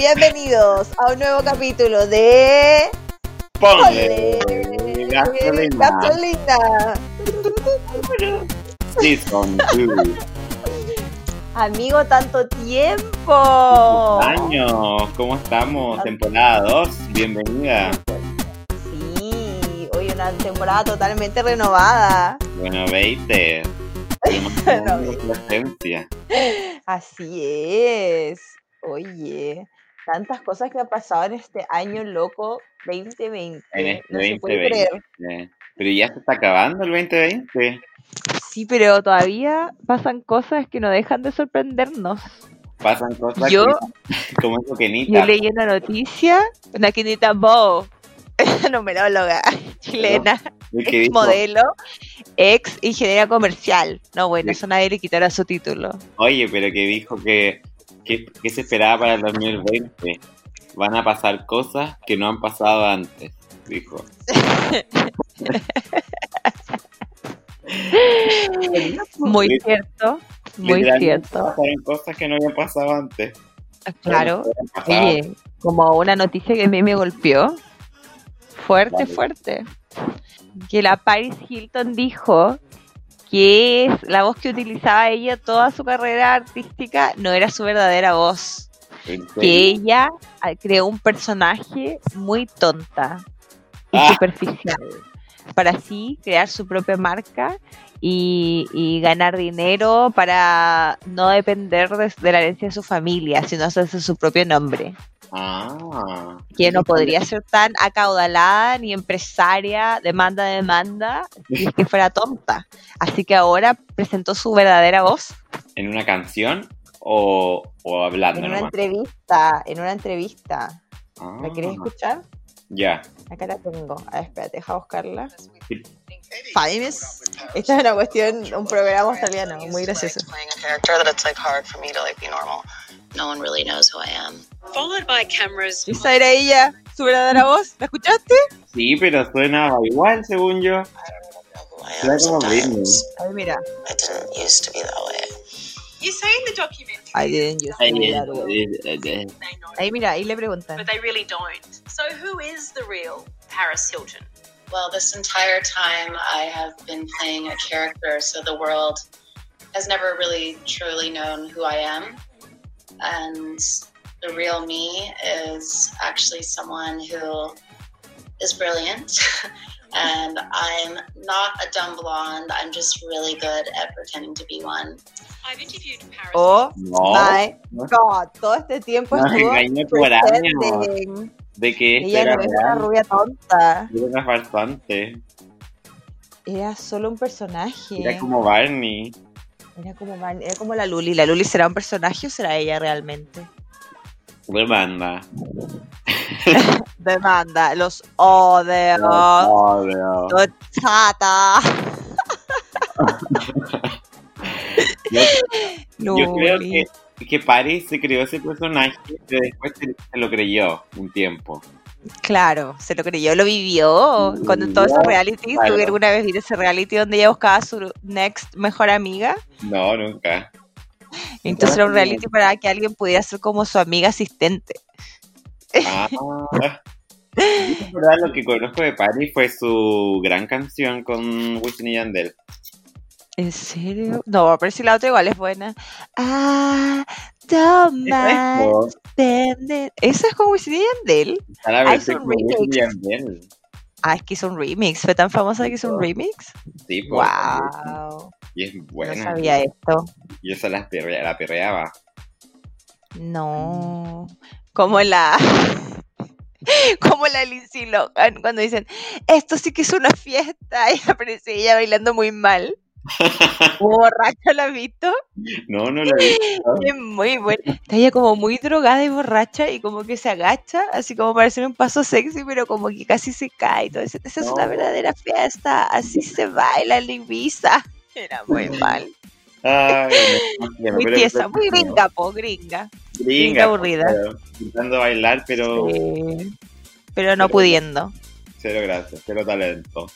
Bienvenidos a un nuevo capítulo de. Ponle gasolina. gasolina. Season 2. Amigo, tanto tiempo. Años, ¿cómo estamos? Temporada 2, bienvenida. Sí, hoy una temporada totalmente renovada. Bueno, 20. Bueno, presencia. Así es. Oye, tantas cosas que han pasado en este año loco 2020. En este no se puede 2020. creer. Pero ya se está acabando el 2020. Sí, pero todavía pasan cosas que no dejan de sorprendernos. Pasan cosas Yo- que- como eso que Yo leí una noticia, una Quinita Bow, numeróloga chilena, ex modelo, ex ingeniera comercial. No, bueno, eso nadie le quitará su título. Oye, pero que dijo que, que se esperaba para el 2020. Van a pasar cosas que no han pasado antes, dijo. Muy cierto, muy cierto. Pasaron cosas que no habían pasado antes. Claro. Habían pasado. Oye, como una noticia que a mí me golpeó. Fuerte, Vale. fuerte. Que la Paris Hilton dijo que es la voz que utilizaba ella toda su carrera artística no era su verdadera voz. ¿En Que ella ah, creó un personaje muy tonta y Ah. superficial para así crear su propia marca y, y ganar dinero para no depender de, de la herencia de su familia, sino hacerse su propio nombre Ah. que no podría ser tan acaudalada ni empresaria, demanda, demanda, si es que fuera tonta. Así que ahora presentó su verdadera voz. ¿En una canción o, o hablando En una nomás? entrevista, en una entrevista. Ah, ¿La quieres escuchar? Ya. Acá la tengo. A ver, espérate, deja buscarla. Sí. Famous. Esta es una cuestión, un programa australiano, muy gracioso. No one really knows who I am. Followed by cameras Esa era ella, su verdadera voz. ¿La escuchaste? Sí, pero suena igual, según yo. I don't know who I Suena am como Britney. sometimes. Ay, mira. I didn't used to be that way. You say in the documentary I didn't use Ay, it eh, that way. they Ahí mira, ahí le preguntan. but they really don't. So who is the real Paris Hilton? Well, this entire time I have been playing a character, so the world has never really truly known who I am. And the real me is actually someone who is brilliant. and I'm not a dumb blonde. I'm just really good at pretending to be one. I've interviewed Paris. Oh No, my god, todo este tiempo estuvo de que esto Ella era no es una rubia tonta. Era una farsante. Era solo un personaje. Era como Barney. Era como, Van- era como la Luli. ¿La Luli será un personaje o será ella realmente? Demanda. Demanda, los odio. Los chata. Yo, yo creo que, que Paris se creó ese personaje, pero después se, se lo creyó un tiempo. Claro, se lo creyó, lo vivió. Lo Cuando todo ese reality, claro. ¿tú alguna vez viste ese reality donde ella buscaba a su next mejor amiga? No, nunca. Entonces era un reality para que alguien pudiera ser como su amiga asistente. Ah. Verdad, lo que conozco de Paris fue su gran canción con Wisin y Yandel. ¿En serio? No, pero si la otra igual es buena. Ah, toma. Esa es con Wisin y Yandel. Ah, es un con Wisin y remix. Yandel. Ah, es que hizo un remix. Fue tan famosa que hizo un remix. Sí, pues, Wow. Y es No buena. sabía esto. Y esa la, la perreaba. No. Como la. Como la Lindsay Lohan cuando dicen, esto sí que es una fiesta. Y aparece ella bailando muy mal. Borracha, ¿la has visto? No, no la vi. Es muy buena. Está ella como muy drogada y borracha y como que se agacha, así como para hacer un paso sexy, pero como que casi se cae. eso. Esa es una No. verdadera fiesta. Así se baila en Ibiza. Era muy mal. Ay, no, Muy tiesa, muy gringa, po, gringa. Gringa, aburrida. pero Intentando bailar, pero Sí. Pero no pudiendo. cero gracias, cero talento.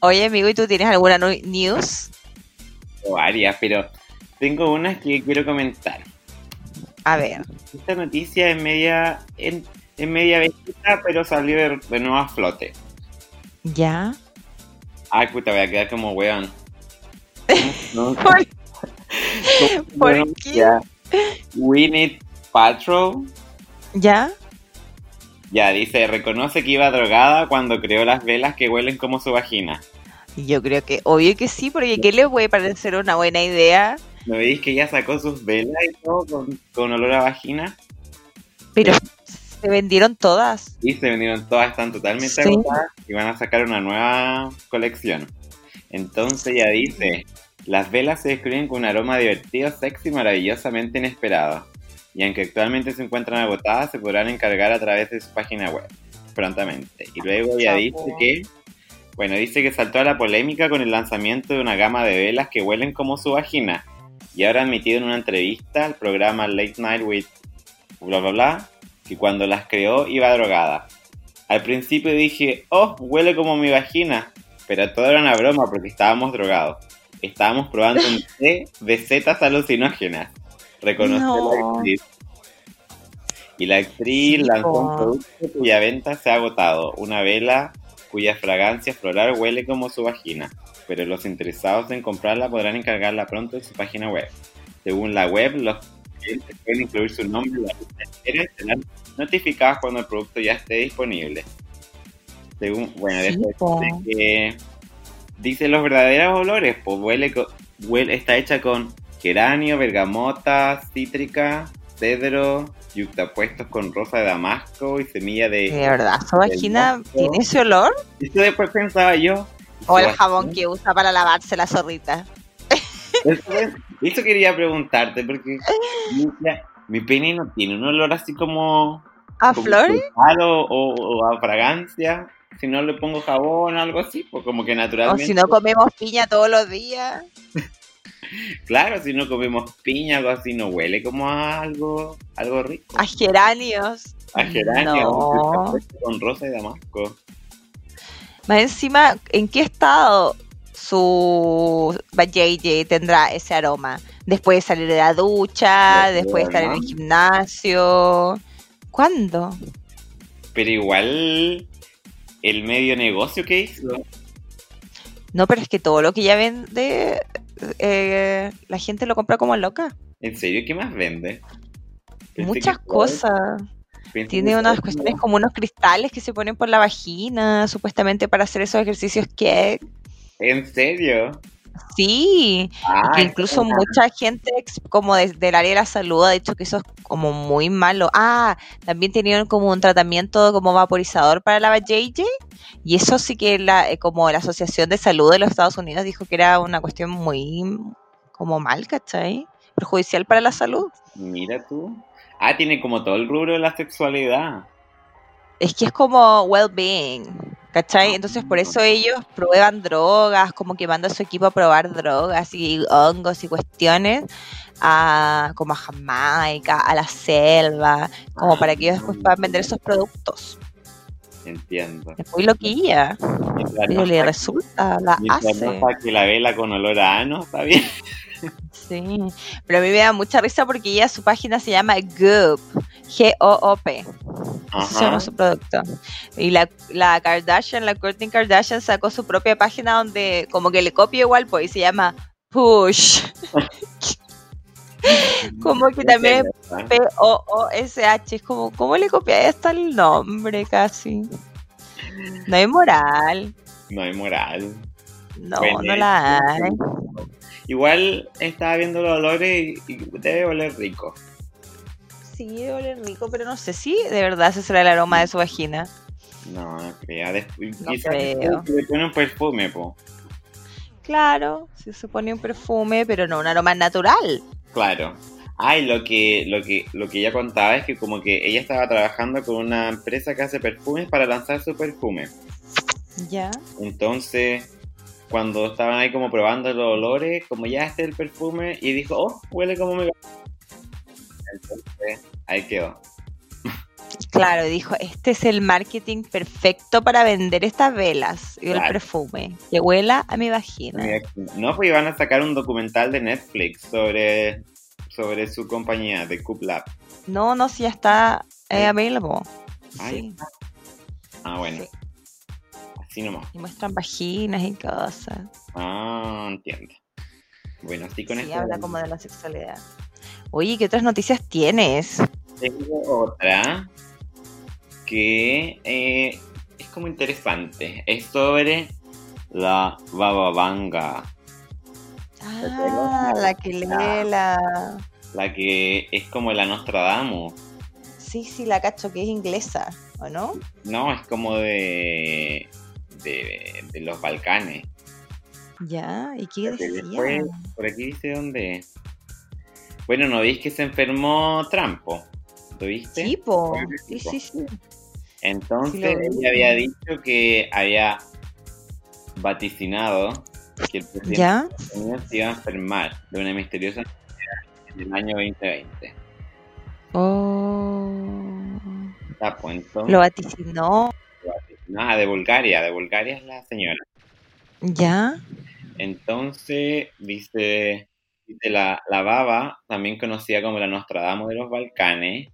Oye, amigo, ¿y tú tienes alguna news? Varias, pero tengo unas que quiero comentar. A ver. Esta noticia es media, en, en media viejita, pero salió de, de nuevo a flote. ¿Ya? Ay, puta, voy a quedar como weón. No, ¿Por, por Bueno, qué? ya. Winnie Paltrow ¿Ya? ya dice, reconoce que iba drogada cuando creó las velas que huelen como su vagina. Yo creo que, obvio que sí, porque ¿qué le puede parecer una buena idea? ¿No veis que ella sacó sus velas y todo con, con olor a vagina? Pero se vendieron todas. Y se vendieron todas, están totalmente Sí. agotadas y van a sacar una nueva colección. Entonces ya dice, las velas se describen con un aroma divertido, sexy y maravillosamente inesperado. Y aunque actualmente se encuentran agotadas, se podrán encargar a través de su página web prontamente. Y luego ya Chapo. dice que, bueno, dice que saltó a la polémica con el lanzamiento de una gama de velas que huelen como su vagina. Y ahora ha admitido en una entrevista al programa Late Night with bla bla bla, que cuando las creó iba drogada. Al principio dije, oh, huele como mi vagina, pero todo era una broma porque estábamos drogados. Estábamos probando un té de setas alucinógenas. Reconoció No. la actriz. Y la actriz lanzó un producto cuya venta se ha agotado, una vela cuya fragancia floral huele como su vagina, pero los interesados en comprarla podrán encargarla pronto en su página web. Según la web, los clientes pueden incluir su nombre en la lista de espera y serán notificados cuando el producto ya esté disponible. Según, bueno, Sí, después de que dice los verdaderos olores, pues huele, huele está hecha con geranio, bergamota, cítrica, cedro, yuxtapuestos con rosa de damasco y semilla de... ¿De verdad su vagina tiene ese olor? Eso después pensaba yo. ¿O el jabón que usa para lavarse la zorrita? Eso, eso quería preguntarte porque mi, pene no tiene un olor así como... ¿A como flores? frutal O, o- o a fragancia. Si no le pongo jabón o algo así, pues como que O naturalmente... si no comemos piña todos los días. Claro, si no comemos piña, algo así, no huele como a algo, algo rico. A geranios. A geranio, No. con rosa y damasco. Más encima, ¿en qué estado su JJ tendrá ese aroma? Después de salir de la ducha, No, después de estar en el gimnasio. ¿Cuándo? Pero igual, el medio negocio que hizo, No, pero es que todo lo que ella vende, eh, la gente lo compra como loca. ¿en serio qué más vende? Pensé Muchas cosas. pensé Tiene unas cuestiones como unos cristales que se ponen por la vagina, supuestamente para hacer esos ejercicios que... ¿En serio? Sí, que incluso mucha gente como de- del área de la salud ha dicho que eso es como muy malo. Ah, también tenían como un tratamiento como vaporizador para la JJ y eso sí que la, eh, como la Asociación de Salud de los Estados Unidos dijo que era una cuestión muy como mal, ¿cachai? Perjudicial para la salud. Mira tú. Ah, tiene como todo el rubro de la sexualidad. Es que es como well-being, ¿cachai? Entonces por eso ellos prueban drogas, como que mandan a su equipo a probar drogas y hongos y cuestiones, a, como a Jamaica, a la selva, como para que ellos después puedan vender esos productos. Entiendo. Es muy loquilla, pero le resulta, la hace. saque la vela con olor a ano, está bien. Sí, pero a mí me da mucha risa porque ella, su página se llama Goop, G-O-O-P. Se llama su producto. Y la, la Kardashian, la Kourtney Kardashian sacó su propia página donde como que le copia igual, pues, y se llama Push. como que también. P-O-O-S-H. Es como, ¿cómo le copia hasta el nombre casi? No hay moral. No hay moral. No, no la hay. Igual estaba viendo los olores y, y debe oler rico. Sí, huele rico, pero no sé si de verdad ese será el aroma de su vagina. No, no creo. Después, No quizás creo. le ponen un perfume, po. Claro, se pone un perfume, pero no un aroma natural. Claro. Ay, lo que, lo que, lo que ella contaba es que como que ella estaba trabajando con una empresa que hace perfumes para lanzar su perfume. Ya. Entonces, cuando estaban ahí como probando los olores, como ya este es el perfume, y dijo, oh, huele como mi Entonces, ahí quedó. Claro, dijo, este es el marketing perfecto para vender estas velas y el perfume, que huela a mi vagina. No, pues iban a sacar un documental de Netflix sobre sobre su compañía de Coop Lab. No, no, si ya está eh, available. Ahí Sí, Ah, bueno, sí. Así nomás. Y muestran vaginas y cosas. Ah, entiendo. Bueno, así con sí, esto habla como de la sexualidad. Oye, ¿qué otras noticias tienes? tengo otra que eh, es como interesante. Es sobre la bababanga, Ah, la que lee la... la que es como la Nostradamus. Sí, sí, la cacho que es inglesa, ¿o no? No, es como de, de, de los Balcanes. Ya, ¿y qué decía? después, por aquí dice dónde. Bueno, ¿no veis que se enfermó Trampo? ¿Lo viste? Sí, Sí, sí. Entonces Sí, ella había dicho que había vaticinado que el presidente ¿Ya? de Estados Unidos se iba a enfermar de una misteriosa enfermedad en el año 2020. Oh. Ya, pues, entonces, Lo vaticinó. Nada, de Bulgaria, de Bulgaria es la señora. ¿Ya? Entonces, dice, dice la, la baba, también conocida como la Nostradamus de los Balcanes,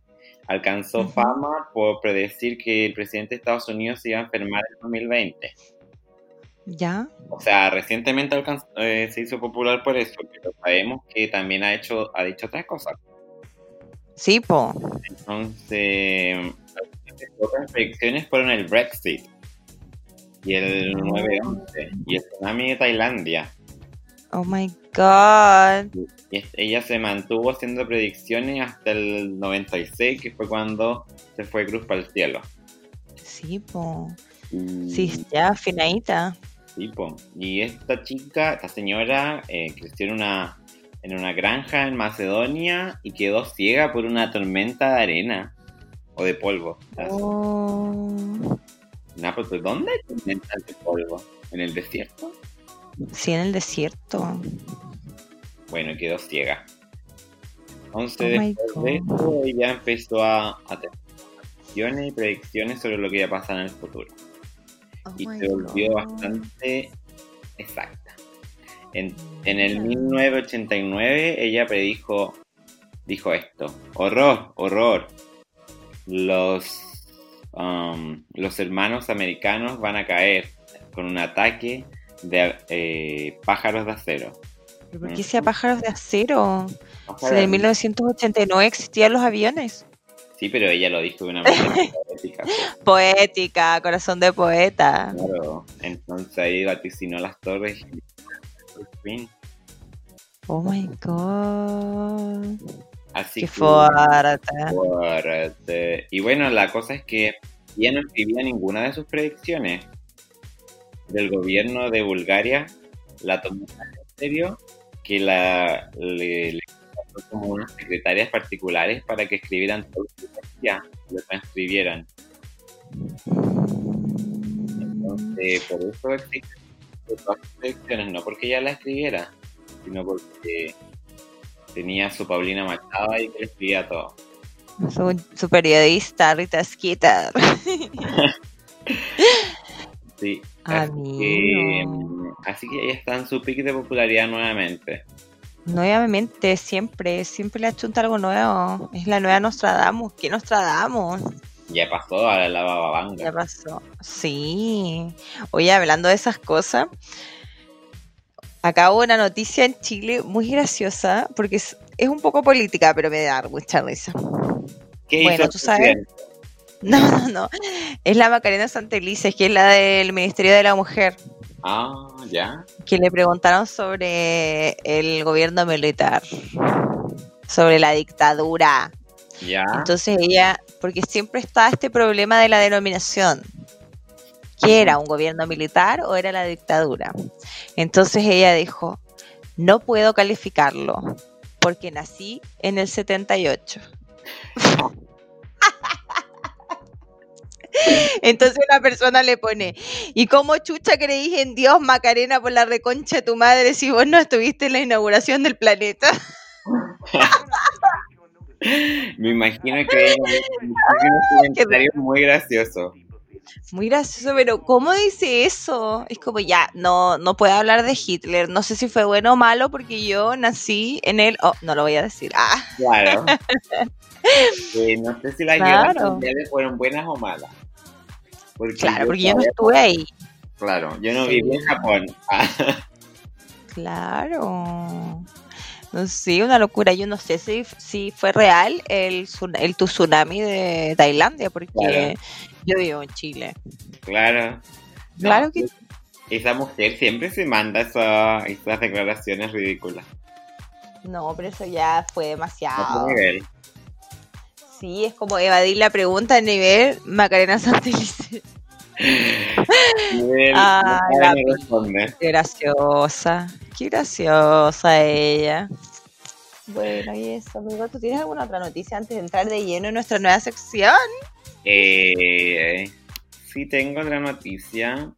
alcanzó fama por predecir que el presidente de Estados Unidos se iba a enfermar en 2020. ¿Ya? O sea, recientemente alcanzó- eh, se hizo popular por eso, pero sabemos que también ha hecho ha dicho otras cosas. Sí, po. Entonces, otras predicciones fueron el Brexit y el 9-11 y el tsunami de Tailandia. Oh my god. Y ella se mantuvo haciendo predicciones hasta el 96, que fue cuando se fue Cruz para el cielo. Sí, po. Y, Sí, ya, afinadita. sí, po. y esta chica, esta señora, eh, creció en una, en una granja en Macedonia y quedó ciega por una tormenta de arena o de polvo. Oh. Nah, pero ¿Dónde hay de polvo? ¿En el desierto? Sí, en el desierto. Bueno, quedó ciega. Entonces, Oh después de esto, ella empezó a, a tener predicciones y predicciones sobre lo que iba a pasar en el futuro. Oh Y se volvió God. bastante exacta. En, en el 1989, ella predijo, dijo esto: horror, horror. Los, um, los hermanos americanos van a caer con un ataque de eh, pájaros de acero. ¿Pero ¿Por qué sea pájaros de acero? Si Pájaros- en 1989 existían los aviones. Sí, pero ella lo dijo de una manera poética. Poética, corazón de poeta. Claro. Entonces ahí vaticinó las torres. y- por fin. Oh my god. Así Qué que- fuerte. fuerte. Y bueno, la cosa es que ella no escribía ninguna de sus predicciones. Del gobierno de Bulgaria la tomó tan en serio que la le, le como unas secretarias particulares para que escribieran todo lo que decía, lo transcribieran. Entonces, por eso existen todas sus predicciones, no porque ella la escribiera, sino porque tenía su Paulina Machado ahí que le escribía todo. Su, su periodista, Rita Skeeter. Sí. Así que, así que ella está en su pick de popularidad nuevamente. Nuevamente, siempre, siempre le achunta algo nuevo. Es la nueva Nostradamus. ¿Qué Nostradamus? Ya pasó a la bababanga. Ya pasó. Sí. Oye, hablando de esas cosas, acabo una noticia en Chile muy graciosa, porque es, es un poco política, pero me da mucha risa. ¿Qué Bueno, tú sabes-? No, no, no. Es la Macarena Santelices, que es la del Ministerio de la Mujer, Ah, ya. que le preguntaron sobre el gobierno militar, sobre la dictadura. Ya. Entonces ella, porque siempre está este problema de la denominación. ¿Qué era? ¿Un gobierno militar o era la dictadura? Entonces ella dijo, no puedo calificarlo porque nací en el 78. Entonces una persona le pone, ¿y cómo chucha creís en Dios, Macarena, por la reconcha de tu madre si vos no estuviste en la inauguración del planeta? Me imagino que ella hizo unos comentarios muy graciosos. Muy gracioso, pero ¿cómo dice eso? Es como ya, no, no puede hablar de Hitler. No sé si fue bueno o malo porque yo nací en él. Oh, no lo voy a decir. Ah. Claro. Eh, no sé si las Claro. guerras fueron buenas o malas. Porque Claro, porque yo no estuve ahí. Claro, yo no Sí. viví en Japón. Ah, Claro. Sé, una locura. Yo no sé si, si fue real el, el tsunami de Tailandia, porque Claro. yo vivo en Chile. claro. No, Claro que Esa mujer siempre se manda esa- esas declaraciones ridículas. no, pero eso ya fue demasiado. nivel. Sí, es como evadir la pregunta a nivel Macarena Santelice. Nivel- Ah, la graciosa, qué graciosa ella. Bueno, y eso, amigo, ¿tú tienes alguna otra noticia antes de entrar de lleno en nuestra nueva sección? Eh, sí tengo otra noticia.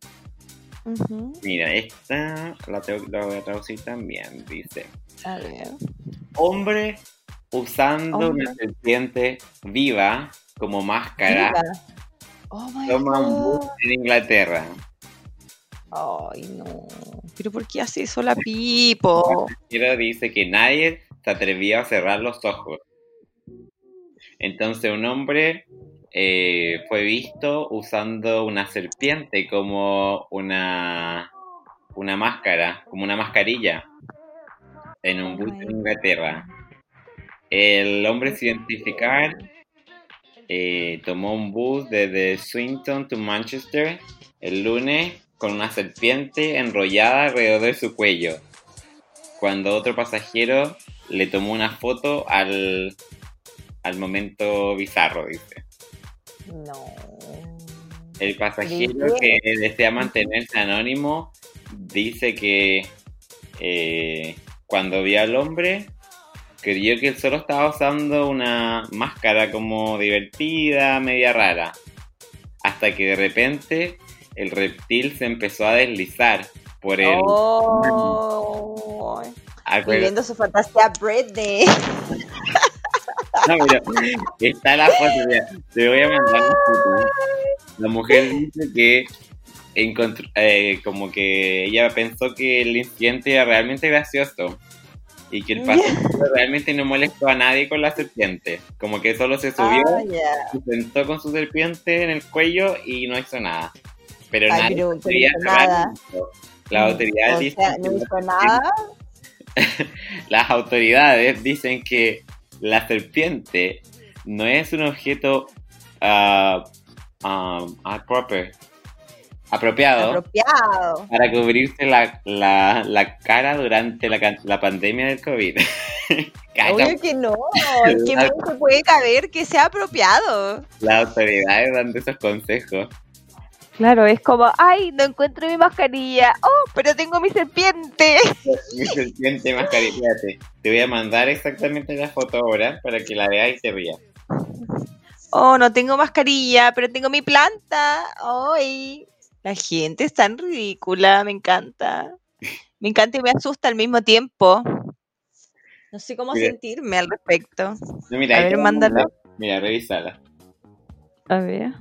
Mira, esta la, tengo- la voy a traducir también. Dice, A ver. hombre usando Hombre. una serpiente viva como máscara. Oh my toma un God. bus en Inglaterra. Ay, no. ¿Pero por qué hace eso la Pipo? Quiero dice que nadie se atrevía a cerrar los ojos. Entonces un hombre eh, fue visto usando una serpiente como una, una máscara, como una mascarilla, en un bus en Inglaterra. El hombre sin identificar eh, tomó un bus desde Swinton to Manchester el lunes con una serpiente enrollada alrededor de su cuello cuando otro pasajero le tomó una foto al, al momento bizarro, dice. No. El pasajero que desea mantenerse anónimo dice que eh, cuando vio al hombre creyó que él solo estaba usando una máscara como divertida, media rara. Hasta que de repente el reptil se empezó a deslizar por el... Oh, viviendo su fantasía Britney. No, pero está la foto, mira, te voy a mandar la foto. La mujer dice que encontró, eh, como que ella pensó que el incidente era realmente gracioso y que el pasajero realmente no molestó a nadie con la serpiente. Como que solo se subió, Ah, se sentó con su serpiente en el cuello y no hizo nada. Pero Ay, nadie pero- pero hizo cerrar nada. esto. Las autoridades O dicen sea, que no la hizo nada. las autoridades dicen que la serpiente no es un objeto ah, ah, proper- apropiado Apropiado. para cubrirse la, la- la cara durante la, la pandemia del COVID. Obvio que no. ¿Qué más se puede caber que sea apropiado? las autoridades dando esos consejos. Claro, es como, ay, no encuentro mi mascarilla. Oh, pero tengo mi serpiente. Mi serpiente mascarilla. Te voy a mandar exactamente la foto ahora para que la veas y te rías. Oh, no tengo mascarilla, pero tengo mi planta. Ay, la gente es tan ridícula, me encanta. Me encanta y me asusta al mismo tiempo. No sé cómo Mira. sentirme al respecto. No, mira, A ver, mándalo. Mira, revísala. A ver.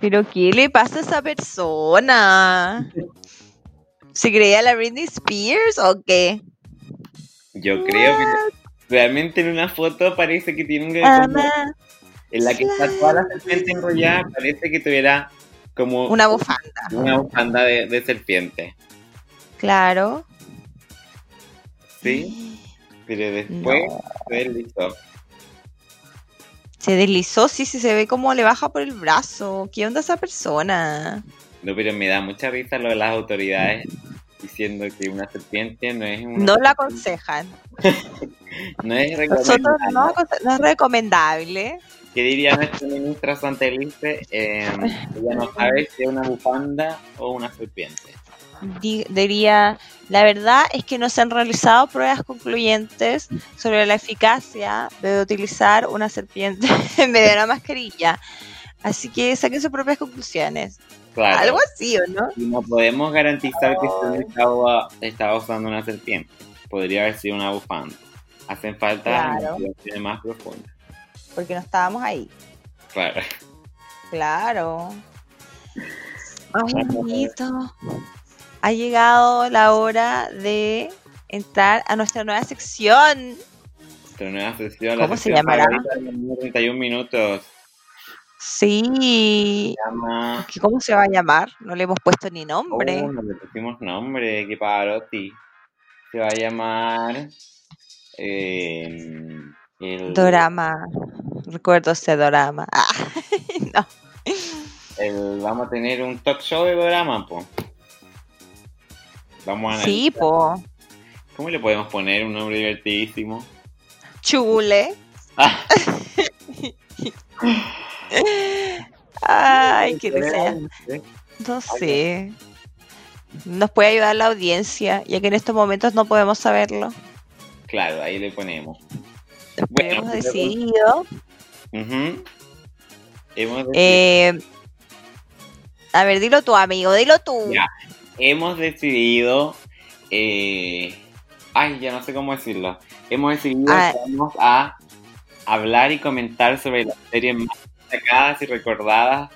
¿Pero qué le pasa a esa persona? ¿Se creía la Britney Spears o qué? Yo creo que realmente en una foto parece que tiene un como- en la que está toda la serpiente enrollada, parece que tuviera como una bufanda. una bufanda de, de serpiente. Claro. Sí, pero después No. se deslizó. Se deslizó, sí, sí, se ve como le baja por el brazo. ¿Qué onda esa persona? No, pero me da mucha risa lo de las autoridades diciendo que una serpiente no es una No lo aconsejan. no es Nosotros recomendable. no, aconse- no es recomendable. ¿Qué diría nuestra ministra Santelice? Eh, ella no sabe si es una bufanda o una serpiente. Di- diría, la verdad es que no se han realizado pruebas concluyentes sobre la eficacia de utilizar una serpiente en vez de una mascarilla. Así que saquen sus propias conclusiones. Claro. Algo así, ¿o no? Y no podemos garantizar que usted estaba, estaba usando una serpiente. Podría haber sido una bufanda. Hacen falta Claro. más profundas. Porque no estábamos ahí. Claro. Claro. Ay, amiguito. Ha llegado la hora de entrar a nuestra nueva sección. Nuestra nueva sesión. ¿Cómo se llamará? 31 minutos. Sí. Se llama... ¿Qué- ¿Cómo se va a llamar? No le hemos puesto ni nombre. Oh, no le pusimos nombre, qué parotti. Se va a llamar. eh, el, Dorama. Recuerdo ese dorama. Ah, no. el- vamos a tener un talk show de drama, po. Vamos a Sí, po. ¿Cómo le podemos poner un nombre divertidísimo? Chule. Ah, Ay, qué desea. No sé. Nos puede ayudar la audiencia, ya que en estos momentos no podemos saberlo. Claro, ahí le ponemos. Bueno, hemos decidido. Ujú. Hemos, deci- eh, a ver, dilo tú, amigo, dilo tú. Ya. Hemos decidido. eh, ay, ya no sé cómo decirlo. Hemos decidido Ah. que vamos a hablar y comentar sobre las series más destacadas y recordadas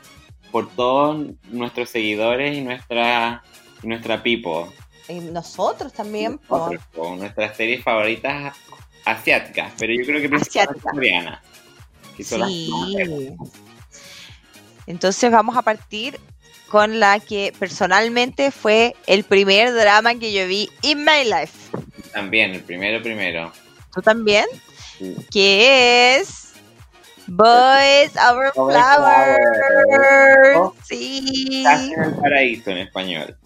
por todos nuestros seguidores y nuestra, nuestra people. Y nosotros también, po. Nosotros, po, nuestras series favoritas asiáticas, pero yo creo que principalmente coreanas. que son las Sí. más vemos. Entonces vamos a partir con la que personalmente fue el primer drama que yo vi in my life. También, el primero, primero. ¿Tú también? Sí. Que es Boys Over Flowers. Oh. Sí. Casi en el paraíso en español.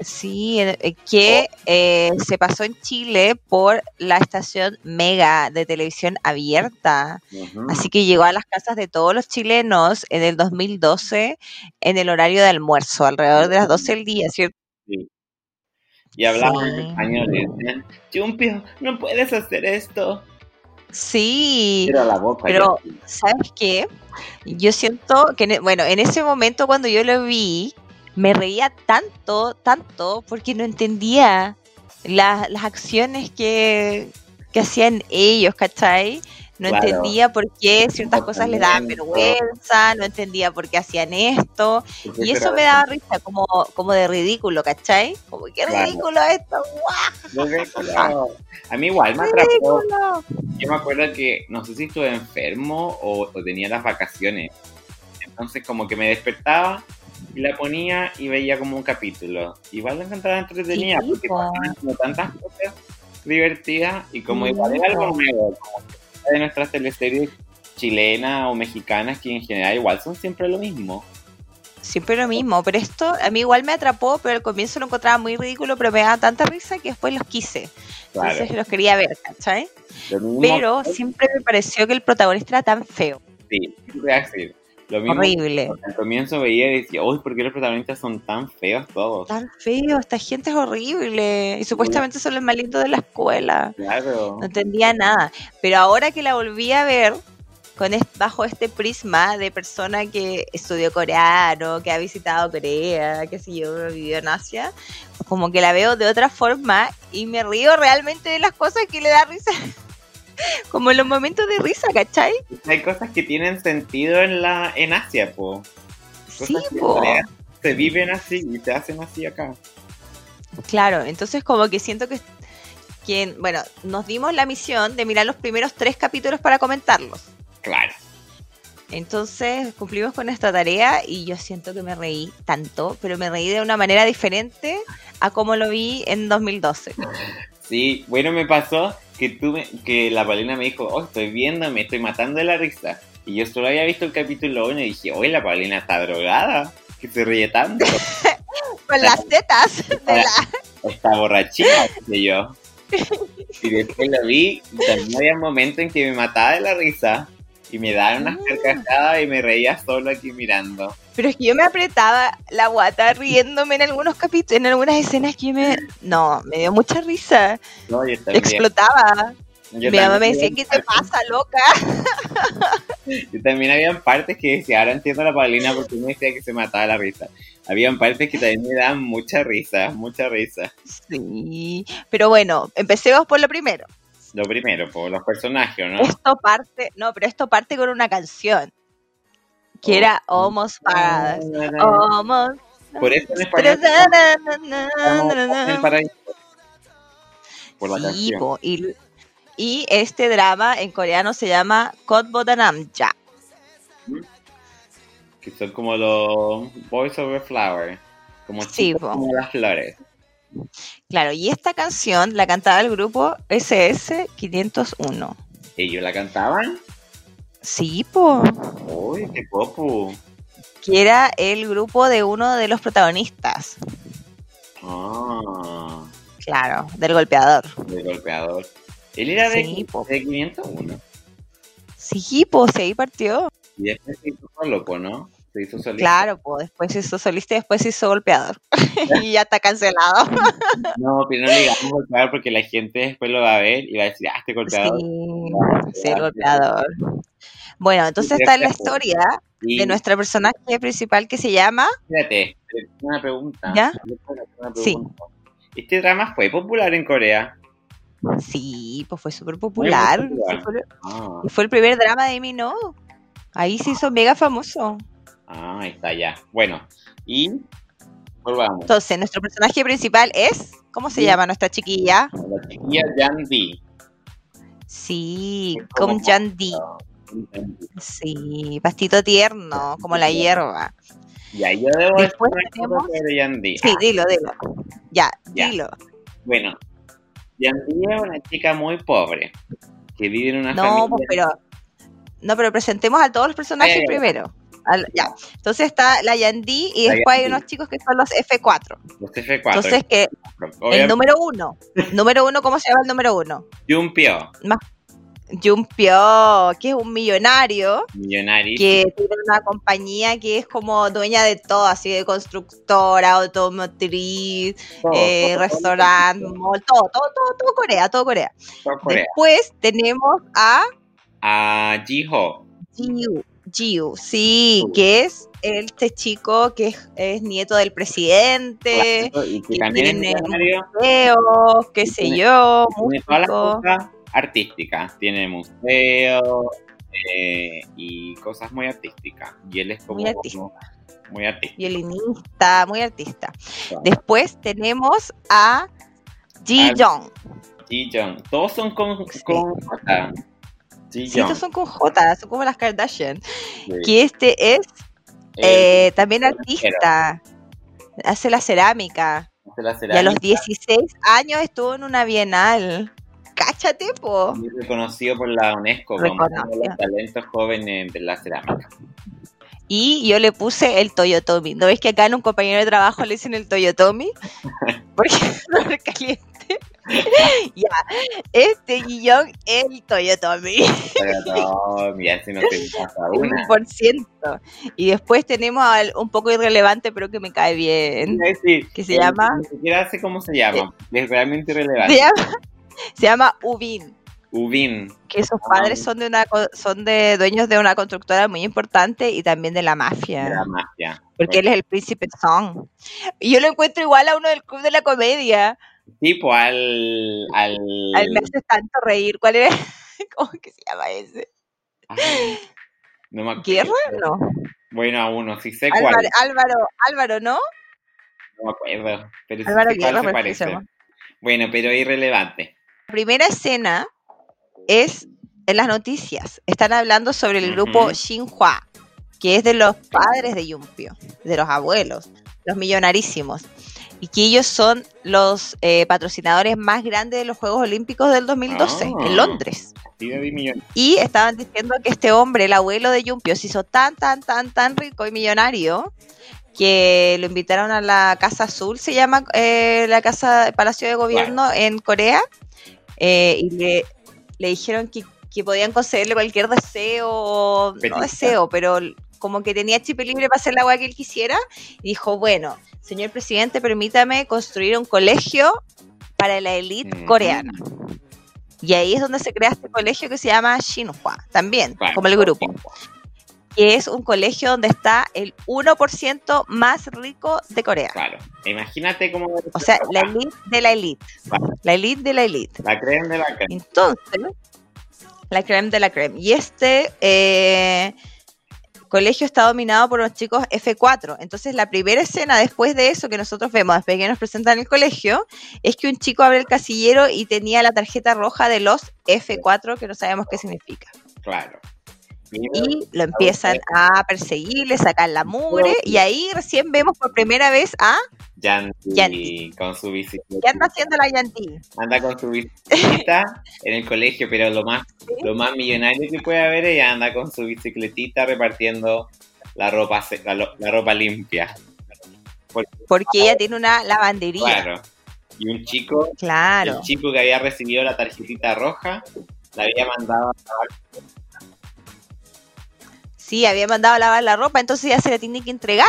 Sí, eh, que eh, se pasó en Chile por la estación Mega de televisión abierta. Así que llegó a las casas de todos los chilenos en el 2012 en el horario de almuerzo, alrededor de las 12 del día, ¿cierto? Y hablaban Sí. en español y decían, Chumpio, no puedes hacer esto. Sí, Tira la boca. pero-. ¿sabes qué? Yo siento que, e- bueno, en ese momento cuando yo lo vi, me reía tanto, tanto, porque no entendía la- las acciones que, que hacían ellos, ¿cachai? No Claro. entendía por qué ciertas cosas les daban vergüenza, no entendía por qué hacían esto, Porque y eso me daba risa, como, como de ridículo, ¿cachai? Como, qué Claro. ridículo esto, guau. A mí igual me atrapó. Yo me acuerdo que no sé si estuve enfermo o, o tenía las vacaciones. Entonces como que me despertaba y la ponía y veía como un capítulo. Igual la encontraba entretenida Sí, porque po. pasaban como tantas cosas divertidas y como Sí, igual era algo nuevo. Como de nuestras teleseries chilenas o mexicanas que en general igual son siempre lo mismo. Siempre lo mismo, pero esto a mí igual me atrapó, pero al comienzo lo encontraba muy ridículo, pero me daba tanta risa que después los quise. Claro. Entonces los quería ver, ¿cachai? Pero siempre me pareció que el protagonista era tan feo, Sí, voy a decir. Lo mismo horrible. al comienzo veía y decía, uy, ¿por qué los protagonistas son tan feos todos? Tan feo, esta gente es horrible. Y supuestamente son los más lindos de la escuela. Claro. No entendía nada. Pero ahora que la volví a ver, con es- bajo este prisma de persona que estudió coreano, que ha visitado Corea, que sé yo, vivió en Asia, como que la veo de otra forma y me río realmente de las cosas que le da risa. Como en los momentos de risa, ¿cachai? Hay cosas que tienen sentido en la en Asia, po. Sí, Cosas en po. se viven así y se hacen así acá. Claro, entonces como que siento que, que, bueno, nos dimos la misión de mirar los primeros tres capítulos para comentarlos. Claro. Entonces cumplimos con esta tarea y yo siento que me reí tanto, pero me reí de una manera diferente a como lo vi en 2012. Sí, bueno, me pasó que tú me- que la Paulina me dijo, oh, estoy viendo, me estoy matando de la risa. Y yo solo había visto el capítulo 1 y dije, oye, la Paulina está drogada, que se ríe tanto. Con las tetas de la... Está borrachita, dije yo. Y después lo vi también había momentos en que me mataba de la risa. Y me daban unas Ah. carcajadas y me reía solo aquí mirando. Pero es que yo me apretaba la guata riéndome en algunos capítulos, en algunas escenas que yo me... No, me dio mucha risa. No, yo también. Explotaba. Yo Mi mamá me decía, ¿qué te pasa, loca? Yo también habían partes que decía, ahora entiendo a la Paulina porque me decía que se mataba la risa. Habían partes que también me daban mucha risa, mucha risa. Sí, pero bueno, empecemos por lo primero. Lo primero, por los personajes, ¿no? Esto parte, no, pero esto parte con una canción. que era Almost Paradise. Almost. Por eso en español el paraíso. Por la Sí, canción. y, y este drama en coreano se llama Kotbodanamja. Que son como los Boys Over Flower. Como Sí, como las flores. Claro, y esta canción la cantaba el grupo SS 501. ¿Ellos la cantaban? Sí, po, Uy, qué popu. que era el grupo de uno de los protagonistas. Ah, Claro, del golpeador. de golpeador. Él era de, Sí, po. de 501. Sí, pues ahí partió. Y después se hizo solo, po, ¿no? Se hizo solista. Claro, pues después hizo solista y después hizo golpeador. y ya está cancelado. No, pero no le digamos golpeador porque la gente después lo va a ver y va a decir, ah, este golpeador. Sí, sí, el golpeador. Bueno, entonces está la historia de nuestra personaje principal que se llama. Espérate, una pregunta. ¿Ya? Sí. ¿Este drama fue popular en Corea? Sí, pues fue súper popular. popular. Fue- Ah, fue el primer drama de Mino. Ahí se hizo mega famoso. Ah, ahí está ya. Bueno, y volvamos. Entonces, nuestro personaje principal es. ¿Cómo se Sí. llama nuestra chiquilla? La chiquilla Jan D. Sí, Es como Kom Jan Di. Sí, pastito tierno, como la hierba. Ya, yo debo Después tenemos-. Sí, dilo, dilo. Ya, Ya. dilo. Bueno, Jan D es una chica muy pobre que vive en una No, familia. pero. No, pero presentemos a todos los personajes primero. Al- ya. Entonces está la Yandí y La después hay unos chicos que son los F4. Los F4. Entonces, que el número uno. número uno, ¿cómo se llama el número uno? Jumpio, Jumpio, que es un millonario millonario. que tiene una compañía que es como dueña de todo, así de constructora, automotriz, Todo, eh, todo, restaurante, todo, mall, todo, todo, todo, Corea, todo Corea. todo Corea. Después tenemos a A Jiho. Jiu, Jiu, sí, que es este chico que es, es nieto del presidente, Claro, y que que también tiene- millonario. museo, qué sé Tiene- yo, Tiene todas las cosas artísticas. Tiene museo eh, y cosas muy artísticas. Y él es como Muy artística. muy artístico. violinista, muy artista. Claro. Después tenemos a Ji Jong. Ji Jong. Todos son con, con. Sí, estos son con J, son como las Kardashian. Sí. Que este es eh, también artista, hace la cerámica. hace la Y a los cerámica 16 años estuvo en una bienal. Cáchate, po. y reconocido por la UNESCO como uno de los talentos jóvenes de la cerámica. Y yo le puse el Toyotomi. ¿No ves que acá en un compañero de trabajo le dicen el Toyotomi? Porque no caliente. ya, este guion es el Toyotomi. Mira, si no te pasa una. Un por ciento. Y después tenemos al un poco irrelevante, pero que me cae bien. Que se llama- Ni siquiera sé cómo se llama. Es realmente Se irrelevante. llama, se llama Ubin. Ubin. Que sus padres son de una son de dueños de una constructora muy importante y también de la mafia. de la mafia. Porque él es el príncipe Song. Y yo lo encuentro igual a uno del club de la comedia. Tipo al. al... Me hace tanto reír. ¿Cuál era? ¿Cómo que se llama ese? Ay, no me acuerdo. ¿Guerra? No. Bueno, a uno, sí sé cuál. Álvaro, Álvaro, Álvaro, ¿no? No me acuerdo. Pero sí Álvaro sé cuál Guerra, se parece se. Bueno, pero irrelevante. La primera escena es en las noticias. Están hablando sobre el grupo Ujú. Xinhua, que es de los padres de Yumpio, de los abuelos, los millonarísimos. Y que ellos son los eh, patrocinadores más grandes de los Juegos Olímpicos del 2012 Ah. en Londres. De. Y estaban diciendo que este hombre, el abuelo de Yumpio, se hizo tan, tan, tan, tan rico y millonario que lo invitaron a la Casa Azul, se llama eh, la Casa Palacio de Gobierno en Corea, eh, y le, le dijeron que, que podían concederle cualquier deseo, Petita. no deseo, pero como que tenía chip libre para hacer la agua que él quisiera, y dijo, bueno, señor presidente, permítame construir un colegio para la élite Mm. coreana. Y ahí es donde se crea este colegio que se llama Xinhua, también, Claro. como el grupo, que es un colegio donde está el 1% más rico de Corea. Claro. Imagínate cómo. O sea, la elite de la elite. La elite de la elite. La creen de la creen. Entonces, la creme de la creme. Y este, eh, colegio está dominado por los chicos F4. Entonces, la primera escena después de eso que nosotros vemos, después que nos presentan en el colegio, es que un chico abre el casillero y tenía la tarjeta roja de los F4, que no sabemos qué significa. Claro. Y lo empiezan a perseguir, le sacan la mugre, y ahí recién vemos por primera vez a Yanti, Yanti. con su bicicleta. ¿Qué anda haciendo la Yanti? Anda con su bicicleta en el colegio, pero lo más, lo más millonario que puede haber, ella anda con su bicicletita repartiendo la ropa, la, la ropa limpia. Porque ella tiene una lavandería. Claro. Y un chico, Claro. el chico que había recibido la tarjetita roja, la había mandado a lavar. Sí, había mandado a lavar la ropa, entonces ya se la tiene que entregar.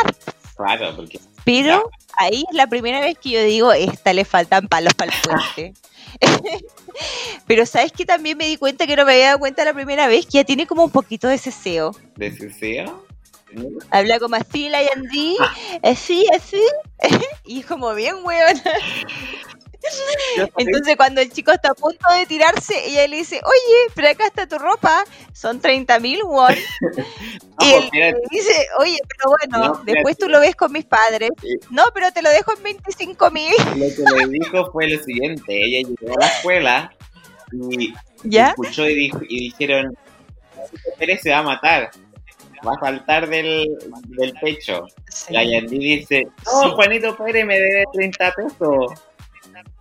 Claro, porque Pero ahí es la primera vez que yo digo, esta le faltan palos para el puente. Pero sabes que también me di cuenta que no me había dado cuenta la primera vez que ya tiene como un poquito de ceseo. deseo. ¿no? Habla como así la Yandy, así, así, y como bien weón. Entonces cuando el chico está a punto de tirarse, ella le dice, oye, pero acá está tu ropa, son 30 mil won. Y él le dice, oye, pero bueno, No, después tú lo ves con mis padres. Sí. No, pero te lo dejo en 25 mil. Lo que le dijo fue lo siguiente, ella llegó a la escuela y ¿Ya? escuchó y, dijo, y dijeron, Pérez se va a matar, va a saltar del, del pecho. La Yandy dice, no, Sí. Juanito Pérez me debe 30 pesos.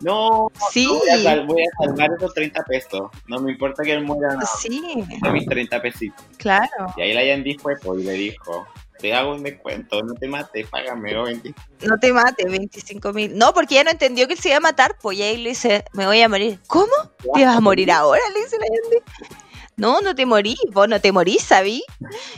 No, Sí, voy a, sal- voy a salvar esos 30 pesos. No me importa que él muera, no, sí, de mis 30 pesitos. claro. Y ahí la Yandy fue pues, y le dijo, te hago un descuento, no te mates, págame los 20. No te mates, 25 mil. No, porque ella no entendió que él se iba a matar, pues y ahí le dice, me voy a morir. ¿Cómo? ¿Te vas a morir ahora? Le dice la gente. No, no te morís, vos no te morís, ¿sabí?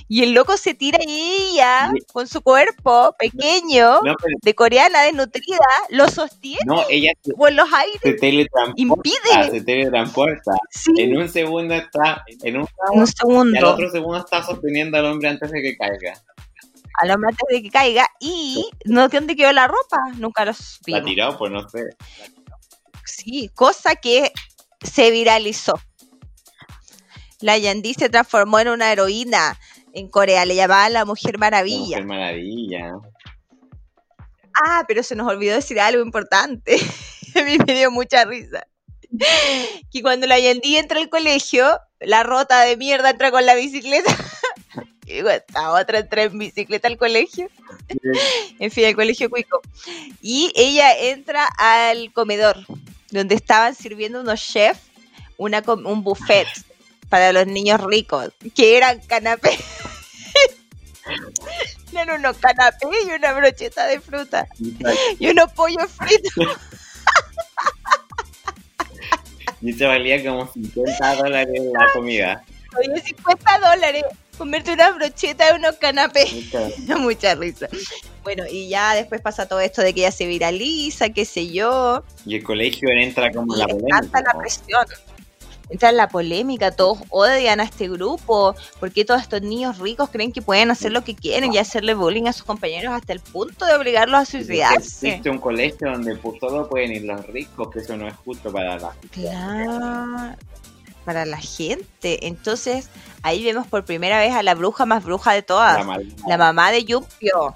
Y el loco se tira y ella, con su cuerpo pequeño, No, pero- de coreana desnutrida, lo sostiene no, ella se, por los aires. se teletransporta, Impide. se teletransporta. Sí, En un segundo está, en un un y al segundo. otro segundo está sosteniendo al hombre antes de que caiga. A lo antes de que caiga. Y no sé dónde quedó la ropa. Nunca lo La supimos. tiró, pues no sé. Sí, cosa que se viralizó. La Yandy se transformó en una heroína en Corea, le llamaban la Mujer Maravilla. Mujer maravilla. Ah, pero se nos olvidó decir algo importante. A mí me dio mucha risa. Que cuando la Yandy entra al colegio, la rota de mierda entra con la bicicleta. Y esta otra entra en bicicleta al colegio. En fin, al colegio cuico. Y ella entra al comedor, donde estaban sirviendo unos chefs una, un buffet para los niños ricos, que eran canapés. eran unos canapés y una brocheta de fruta y unos pollos fritos. Y eso valía como 50 dólares la comida. Oye, 50 dólares. Comerte una brocheta y unos canapés. Mucha- Mucha risa. Bueno, y ya después pasa todo esto de que ella se viraliza, qué sé yo. Y el colegio entra como Y la polémica. la presión. Entra en la polémica, todos odian a este grupo, porque todos estos niños ricos creen que pueden hacer lo que quieren y hacerle bullying a sus compañeros hasta el punto de obligarlos a suicidarse. Existe un colegio donde por todo pueden ir los ricos, que eso no es justo para la Claro, para la gente. Entonces, ahí vemos por primera vez a la bruja más bruja de todas, la mamá de Yumpio.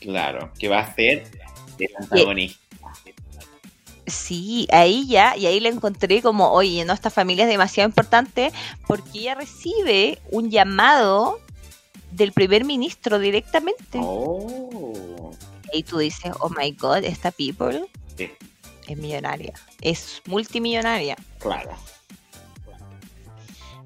Claro, que va a ser el antagonista. Sí, ahí ya, y ahí la encontré como, oye, no, esta familia es demasiado importante porque ella recibe un llamado del primer ministro directamente. Oh. Y tú dices, oh my god, esta people Sí, es millonaria, es multimillonaria. claro.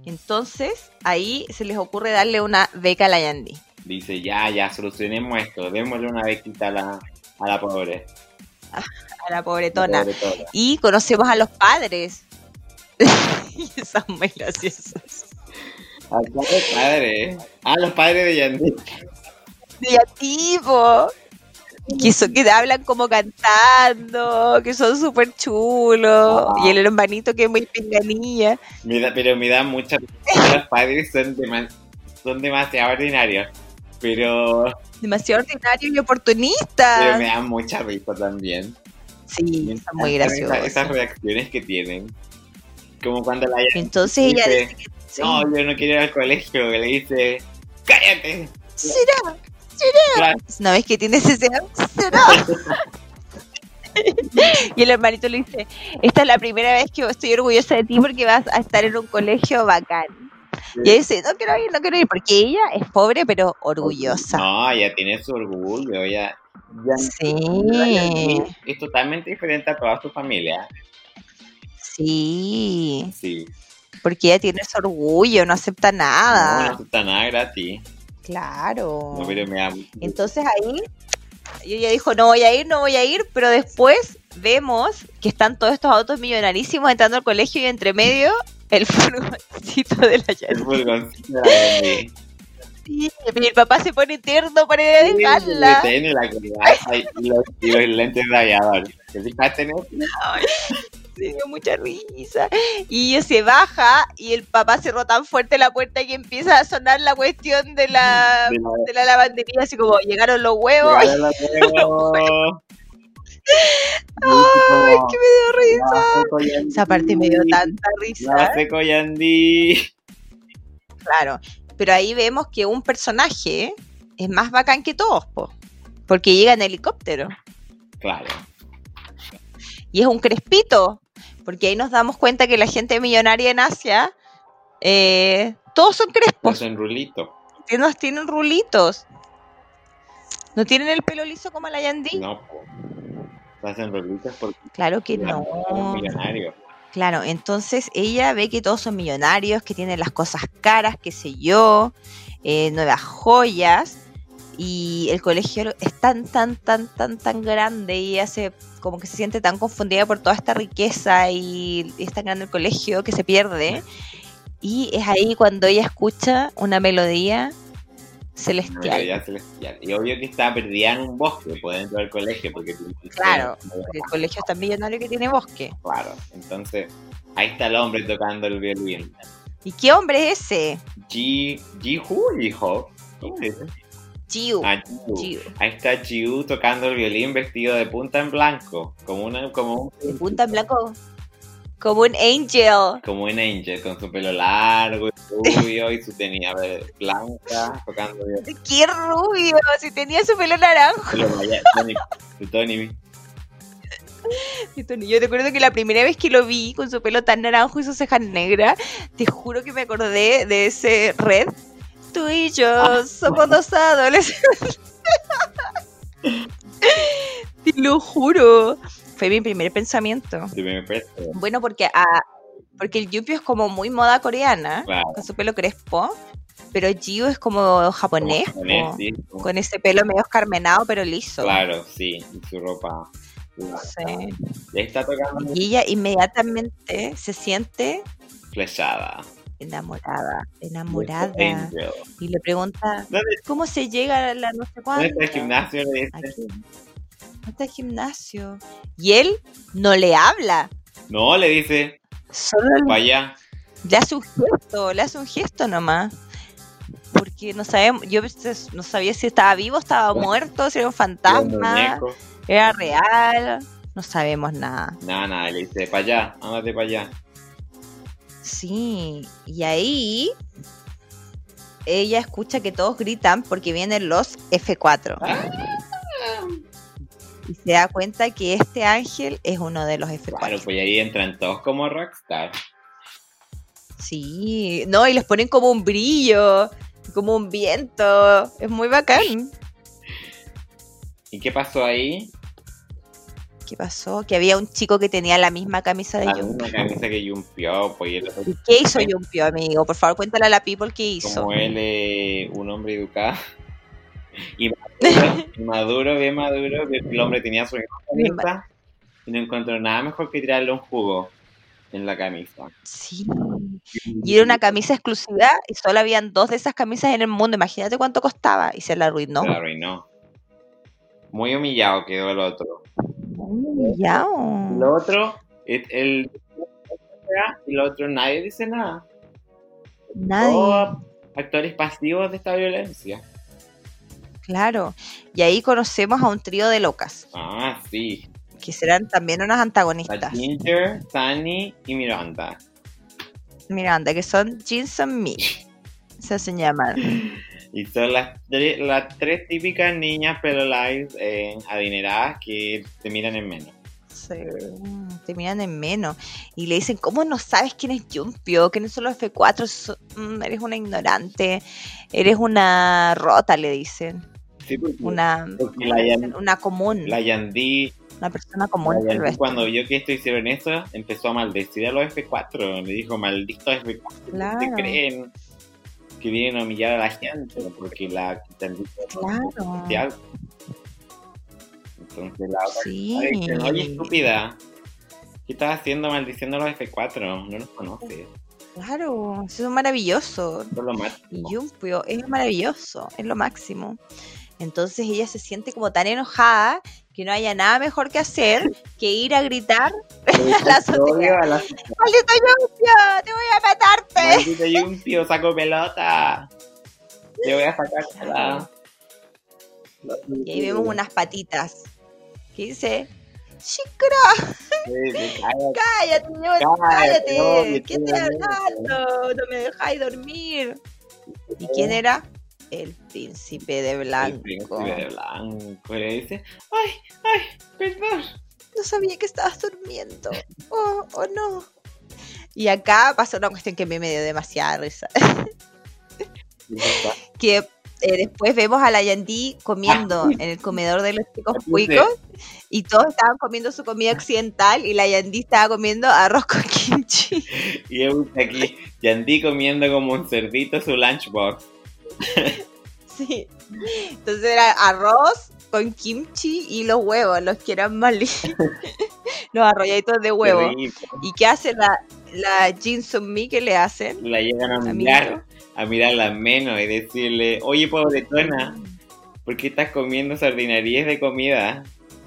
Entonces, ahí se les ocurre darle una beca a la Yandy. Dice, ya, ya, solucionemos esto. Démosle una bequita a la, a la pobre. a la pobretona. La pobretona. Y conocemos a los padres. y son muy graciosos. ¿A cuáles padres? Ah, los padres de Yandy. De tipo. Que, son, que hablan como cantando, que son súper chulos. Y el hermanito que es muy pinganilla. Me da- pero me da mucha. Los padres son, dema- son demasiado ordinarios. Pero, Demasiado ordinario y pero me dan mucha risa también. Sí, son muy graciosos. Esas reacciones que tienen. Como cuando la Entonces ella dice, dice que sí. no, yo no quiero ir al colegio. Que le dice, ¡Cállate! ¿Será? Claro. ¿No ves que tienes ese ¿Será? y el hermanito le dice, esta es la primera vez que estoy orgullosa de ti porque vas a estar en un colegio bacán. Y ella dice, no quiero ir, no quiero ir, porque ella es pobre pero orgullosa. No, ella tiene su orgullo, ella... ya- Sí, Es totalmente diferente a toda su familia. sí, Sí. porque ella tiene su orgullo, no acepta No, nada. no acepta nada gratis. Claro. No, pero me. Entonces ahí, ella dijo, no voy a ir, no voy a ir, pero después vemos que están todos estos autos millonarísimos entrando al colegio y entre medio el furgoncito de la El Yanni. furgoncito de la Sí, y el papá se pone tierno para ir a dejarla. Sí, tiene la y los, y los lentes de aviador. ¿Te fijaste en eso? Me dio mucha risa. Y ella se baja y el papá cerró tan fuerte la puerta que empieza a sonar la cuestión de la, De la- de la lavandería, así como llegaron los huevos. Llegaron los huevos. Ay, que me dio risa. Esa parte me dio tanta risa. Yandy. Claro. Pero ahí vemos que un personaje es más bacán que todos, po, porque llega en helicóptero. Claro. Y es un crespito, porque ahí nos damos cuenta que la gente millonaria en Asia, eh, todos son crespos. Pues en rulito. Tienen, tienen rulitos. No tienen el pelo liso como la Yandy. No, po. Hacen rulitos porque Claro que no. millonarios. Claro, entonces ella ve que todos son millonarios, que tienen las cosas caras, qué sé yo, eh, nuevas joyas, y el colegio es tan, tan, tan, tan, tan grande y hace como que se siente tan confundida por toda esta riqueza y es tan grande el colegio que se pierde. Y es ahí cuando ella escucha una melodía celestial. celestial. Y obvio que está perdida en un bosque, puede dentro del colegio, porque Claro, Porque el colegio es tan millonario que tiene bosque. Claro. Entonces, ahí está el hombre tocando el violín. ¿Y qué hombre es ese? Ji, Jihu, Jiho. ¿Cómo dice? Chiu. Ah. Chiu. Ahí está Jiu tocando el violín vestido de punta en blanco, como una, como De un, punta en blanco. Como un angel. como un angel, con su pelo largo y rubio y su tenía blanca, tocando. ¡Qué rubio! Si tenía su pelo naranjo. Vaya- Tony. Yo te acuerdo que la primera vez que lo vi con su pelo tan naranjo y sus cejas negras, te juro que me acordé de ese red. Tú y yo somos dos adolescentes. te lo juro. Fue mi primer pensamiento. Bueno, porque, ah, porque el Yuppie es como muy moda coreana, Claro. con su pelo crespo. Pero Jiu es como japonés, como japonés, po, sí, como- con ese pelo medio escarmenado pero liso. Claro, sí, y su ropa. Sí. Está tocando Y ella inmediatamente se siente flechada. enamorada, enamorada. Y le pregunta, ¿Dónde, ¿cómo se llega a la no sé dónde cuándo? está el gimnasio? Aquí. ¿Dónde está el gimnasio? Y él no le habla, No, le dice, solo le, vaya. le hace un gesto, le hace un gesto nomás. Porque no sabemos, yo no sabía si estaba vivo, estaba muerto, si era un fantasma, era real, no sabemos nada. Nada, nada, le dice, para allá, ándate para allá. Sí, y ahí ella escucha que todos gritan porque vienen los F4. Y se da cuenta que este ángel es uno de los F4. Claro, pues ahí entran todos como rockstar. Sí, no, y les ponen como un brillo, como un viento. Es muy bacán. ¿Y qué pasó ahí? ¿Qué pasó? Que había un chico que tenía la misma camisa de La Jung. misma camisa que Yumpio, pues y el otro, ¿Y qué hizo Jumpio, amigo? Por favor, cuéntale a la people qué hizo. como él un hombre educado. Y maduro, bien maduro, que el hombre tenía su camisa y no encontró nada mejor que tirarle un jugo en la camisa. Sí. Y era una camisa exclusiva y solo habían dos de esas camisas en el mundo. Imagínate cuánto costaba y se la arruinó. Se la arruinó. Muy humillado quedó el otro. Ya. El otro, el, el- y el otro nadie dice nada. Nadie. Todos actores pasivos de esta violencia. Claro. Y ahí conocemos a un trío de locas, Ah, sí. que serán también unas La antagonistas. Ginger, Sunny y Miranda. Miranda, que son Jeans and Me. Se hacen llamar. Y son las, tre- las tres típicas niñas pero live eh, adineradas que te miran en menos. Sí, te miran en menos. Y le dicen, ¿cómo no sabes quién es Jumpio? ¿Quiénes son los F4? So- mm, eres una ignorante. Eres una rota, le dicen. Sí, porque, Una, porque ¿cómo la, Yan- una común. la Yandí, Una persona la común. tal Yandí cuando vio que esto hicieron eso, empezó a maldecir a los F4. Le dijo, maldito F4, ¿qué Claro. te creen? Que vienen a humillar a la gente, porque la Claro. social. Entonces la otra Sí. oye estúpida, ¿qué estás haciendo maldiciendo a los F4? No los conoces. Claro, eso es maravilloso. Eso es lo Y máximo. Yumpio es maravilloso, es lo máximo. Entonces ella se siente como tan enojada que no haya nada mejor que hacer que ir a gritar, la azotea. Odio a la- ¡Maldito Yumpio! ¡Te voy a matarte! Maldito Yumpio, saco pelota. Te voy a sacar. Y ahí vemos unas patitas que dice, ¡Chicra! Sí, cállate. ¡Cállate! Cállate, no, ¡Cállate! que ¿Quién estoy está durmiendo. hablando? ¡No me dejáis dormir! ¿Y quién era? El príncipe de El blanco. príncipe de blanco. Y le dice, ay, ay, perdón. No sabía que estabas durmiendo. Oh, oh no. Y acá pasa una cuestión que me dio demasiada risa. que eh, después vemos a la Yandy comiendo en el comedor de los chicos cuicos y todos estaban comiendo su comida occidental y la Yandy estaba comiendo arroz con kimchi. Y yo aquí, Yandy comiendo como un cerdito su lunchbox. Sí. Entonces era arroz con kimchi y los huevos, los que eran li- los arrolladitos de huevo. ¿Y qué hace la, la Jin Sung Mi que le hacen? La llegan a mirar, a mirarla menos y decirle, oye pobretona, ¿por qué estás comiendo sardinarías de comida?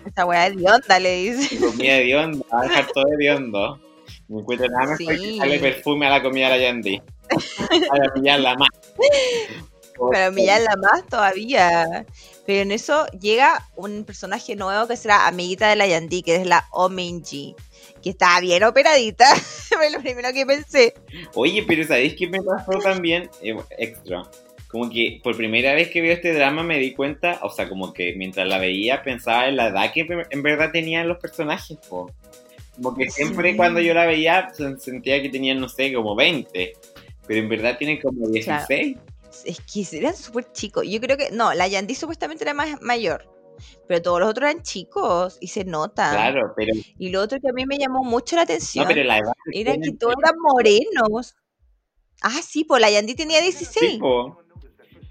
Esa weá de onda le dice. Comida de hondo, va a dejar todo de hondo. No encuentro nada mejor que Sí. darle perfume a la comida de la Yandy. Para pillarla más. Para humillarla más todavía. Pero en eso llega un personaje nuevo que será amiguita de la Yandy, que es la Ominji. Que está bien operadita. Fue lo primero que pensé. Oye, pero ¿sabéis qué me pasó también? Eh, extra. Como que por primera vez que veo este drama me di cuenta, o sea, como que mientras la veía pensaba en la edad que en verdad tenían los personajes, po. Como que siempre Sí. cuando yo la veía se- sentía que tenían, no sé, como 20. Pero en verdad tienen como 16. Es que eran súper chicos. Yo creo que. No, la Yandy supuestamente era más mayor. Pero todos los otros eran chicos y se nota. Claro, pero, Y lo otro que a mí me llamó mucho la atención no, pero la edad era que todos eran morenos. Ah, sí, pues la Yandy tenía 16. Sí, po.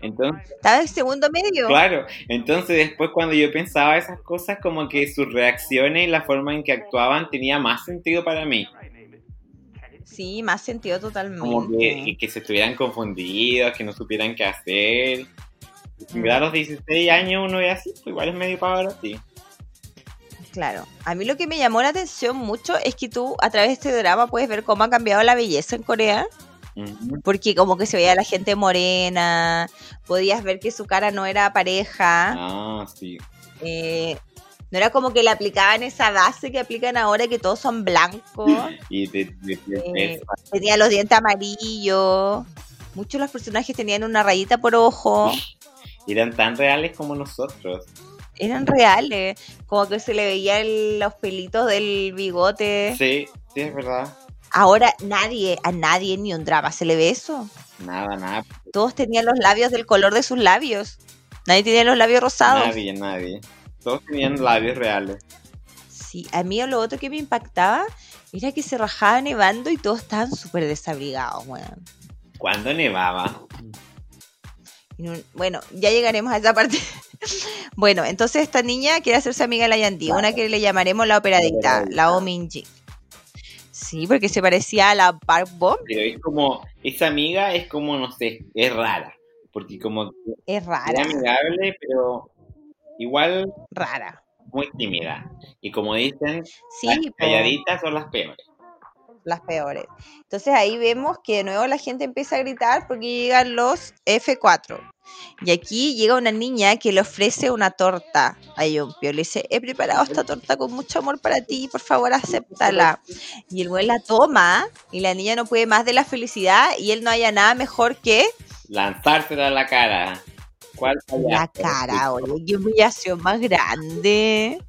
Entonces, Estaba en segundo medio. Claro, entonces después cuando yo pensaba esas cosas, como que sus reacciones y la forma en que actuaban tenía más sentido para mí. Sí, más sentido totalmente. Como que, que- que se estuvieran confundidos, que no supieran qué hacer. Verdad, a los 16 años uno es así, pues igual es medio para ti. Claro. A mí lo que me llamó la atención mucho es que tú a través de este drama puedes ver cómo ha cambiado la belleza en Corea. Porque como que se veía la gente morena, podías ver que su cara no era pareja, Ah, sí. eh, no era como que le aplicaban esa base que aplican ahora que todos son blancos, Y de, de- de- Eh, tenía los dientes amarillos, muchos de los personajes tenían una rayita por ojo, eran tan reales como nosotros. eran reales, como que se le veían los pelitos del bigote. Sí, sí, es verdad. Ahora nadie, a nadie ni un drama se le ve eso. Nada, nada. Todos tenían los labios del color de sus labios. Nadie tenía los labios rosados. Nadie, nadie. Todos tenían labios reales. Sí, a mí lo otro que me impactaba era que se rajaba nevando y todos estaban súper desabrigados, weón. ¿Cuándo nevaba? Bueno, ya llegaremos a esa parte. bueno, entonces esta niña quiere hacerse amiga de la Yandy, una que le llamaremos la operadita, operadita. la Ominji. Sí, porque se parecía a la Park Bomb. Pero es como, esa amiga es como, no sé, es rara. Porque como Es es rara, amigable, pero igual rara. muy tímida. Y como dicen, Sí, las calladitas son las peores. las peores. Entonces ahí vemos que de nuevo la gente empieza a gritar porque llegan los F4. Y aquí llega una niña que le ofrece una torta a Yompio. Le dice, he preparado esta torta con mucho amor para ti, por favor acéptala. Y el güey la toma y la niña no puede más de la felicidad y él no haya nada mejor que Lanzársela a la cara. ¿Cuál La cara, oye, qué humillación más grande.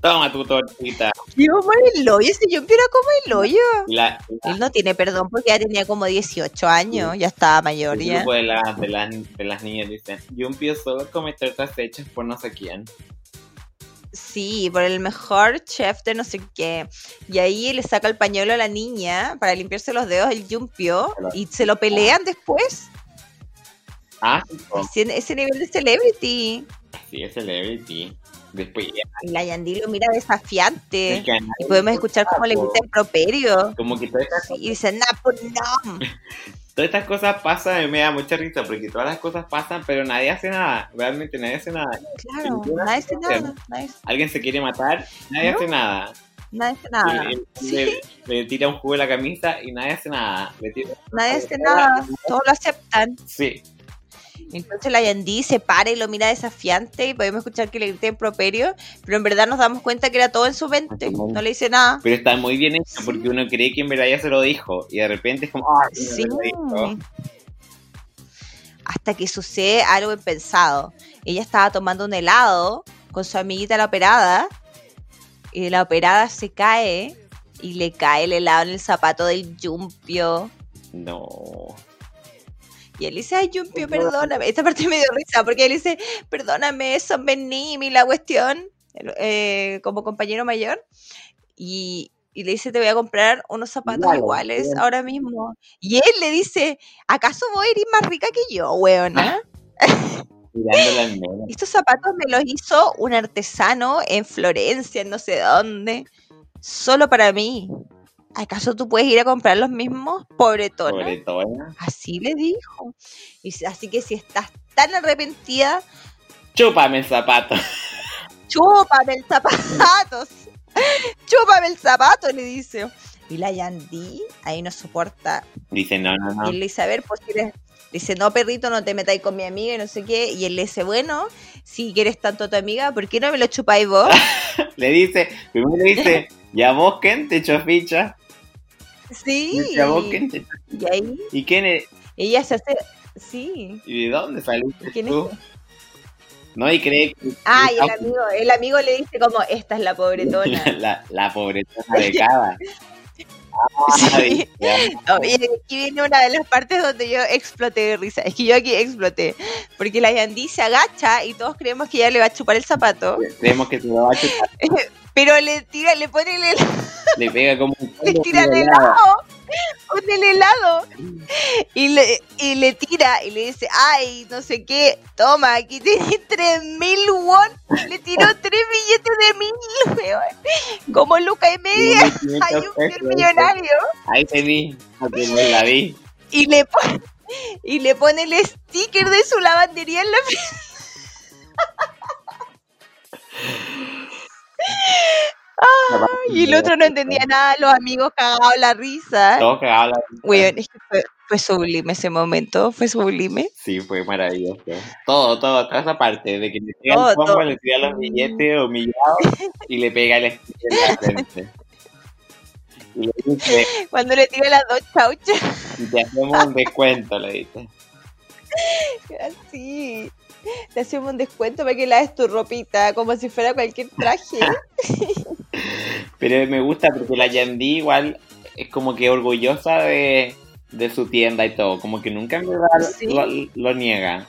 Toma tu tortita. Qué como el hoyo, ese Jumpio era como el hoyo. La, Él no tiene perdón porque ya tenía como 18 años, ya estaba mayor el grupo de, la- de, las, de las niñas dicen, yo empiezo solo a cometer estas hechas por no sé quién. Sí, por el mejor chef de no sé qué. Y ahí le saca el pañuelo a la niña para limpiarse los dedos el Jumpio y se lo pelean después. Ah. Ese, ese nivel de celebrity. sí, es celebrity. Después la Yandy lo mira desafiante. el Y podemos escuchar cómo le grita improperio. Como que todas estas, Y dice, pues no. todas estas cosas pasan y me da mucha risa porque todas las cosas pasan pero nadie hace nada. Realmente nadie hace nada. Claro, nadie hace nada. Nadie, Alguien se quiere matar, nadie ¿No? hace nada. nadie hace nada. Le, Sí. le- le tira un jugo de la camisa y nadie hace nada. Le tira- Nadie hace nada. Todos lo aceptan. Sí, Entonces la Yandy se para y lo mira desafiante y podemos escuchar que le grita improperio, pero en verdad nos damos cuenta que era todo en su mente. No le dice nada. pero está muy bien hecho porque uno cree que en verdad ya se lo dijo y de repente es como, ¡ah! Sí. lo dijo". Hasta que sucede algo impensado. Ella estaba tomando un helado con su amiguita la operada y la operada se cae y le cae el helado en el zapato del Yumpio. No. Y él dice, ay, Yumpio, perdóname. Esta parte me dio risa porque él dice, perdóname, son Benimi, la cuestión, eh, como compañero mayor. Y, y le dice, te voy a comprar unos zapatos Igual, iguales ahora mismo. Y él le dice, ¿acaso vos eres más rica que yo, weona? Medio. Estos zapatos me los hizo un artesano en Florencia, en no sé dónde, solo para mí. ¿Acaso tú puedes ir a comprar los mismos? Pobretona. Pobretona. Así le dijo. Y así que si estás tan arrepentida, Chúpame el zapato. chúpame el zapato. chúpame el zapato, le dice. Y la Yandy ahí no soporta. Dice, no, no, Y no. él le dice, a ver, pues si eres- Dice, no, perrito, no te metáis con mi amiga y no sé qué. Y él le dice, bueno, si quieres tanto a tu amiga, ¿por qué no me lo chupáis vos? Le dice, primero le dice, ¿ya vos quién te echó ficha? Sí. ¿Ya vos quién te echó Y ahí ¿Y quién es? ella se hace... Sí. ¿Y de dónde saliste ¿Quién es? tú? No, y cree que Ah, y el amigo, el amigo le dice como, esta es la pobretona. la, la pobretona de cada. Sí. ya. No, y aquí viene una de las partes donde yo exploté de risa. Es que yo aquí exploté. Porque la Yandy se agacha y todos creemos que ella le va a chupar el zapato. Creemos que se lo va a chupar. Pero le tira, le pone el, Le pega como un le tira el helado. Con el helado. Y le, y le tira y le dice, ay, no sé qué, toma, aquí tienes tres mil won. Le tiró tres billetes de mil, weón. Como Luca y media. Hay 500 un pesos, millonario. Ahí te vi, porque no la vi. y le pone y le pone el sticker de su lavandería en la y el otro no entendía nada, los amigos cagados la risa. Todos cagados la Weón, es que fue, fue sublime ese momento, fue sublime. Sí, fue maravilloso. Todo, todo, toda esa parte de que le tira Todo, el todo. le tira los billetes humillados y le pega la frente. Y le dice, Cuando le tira las dos chauchas, y te hacemos un descuento, le dice. así. Te hacemos un descuento para que laves tu ropita, como si fuera cualquier traje. Pero me gusta porque la Yandy igual es como que orgullosa de, de su tienda y todo. Como que nunca Sí. lo, lo niega.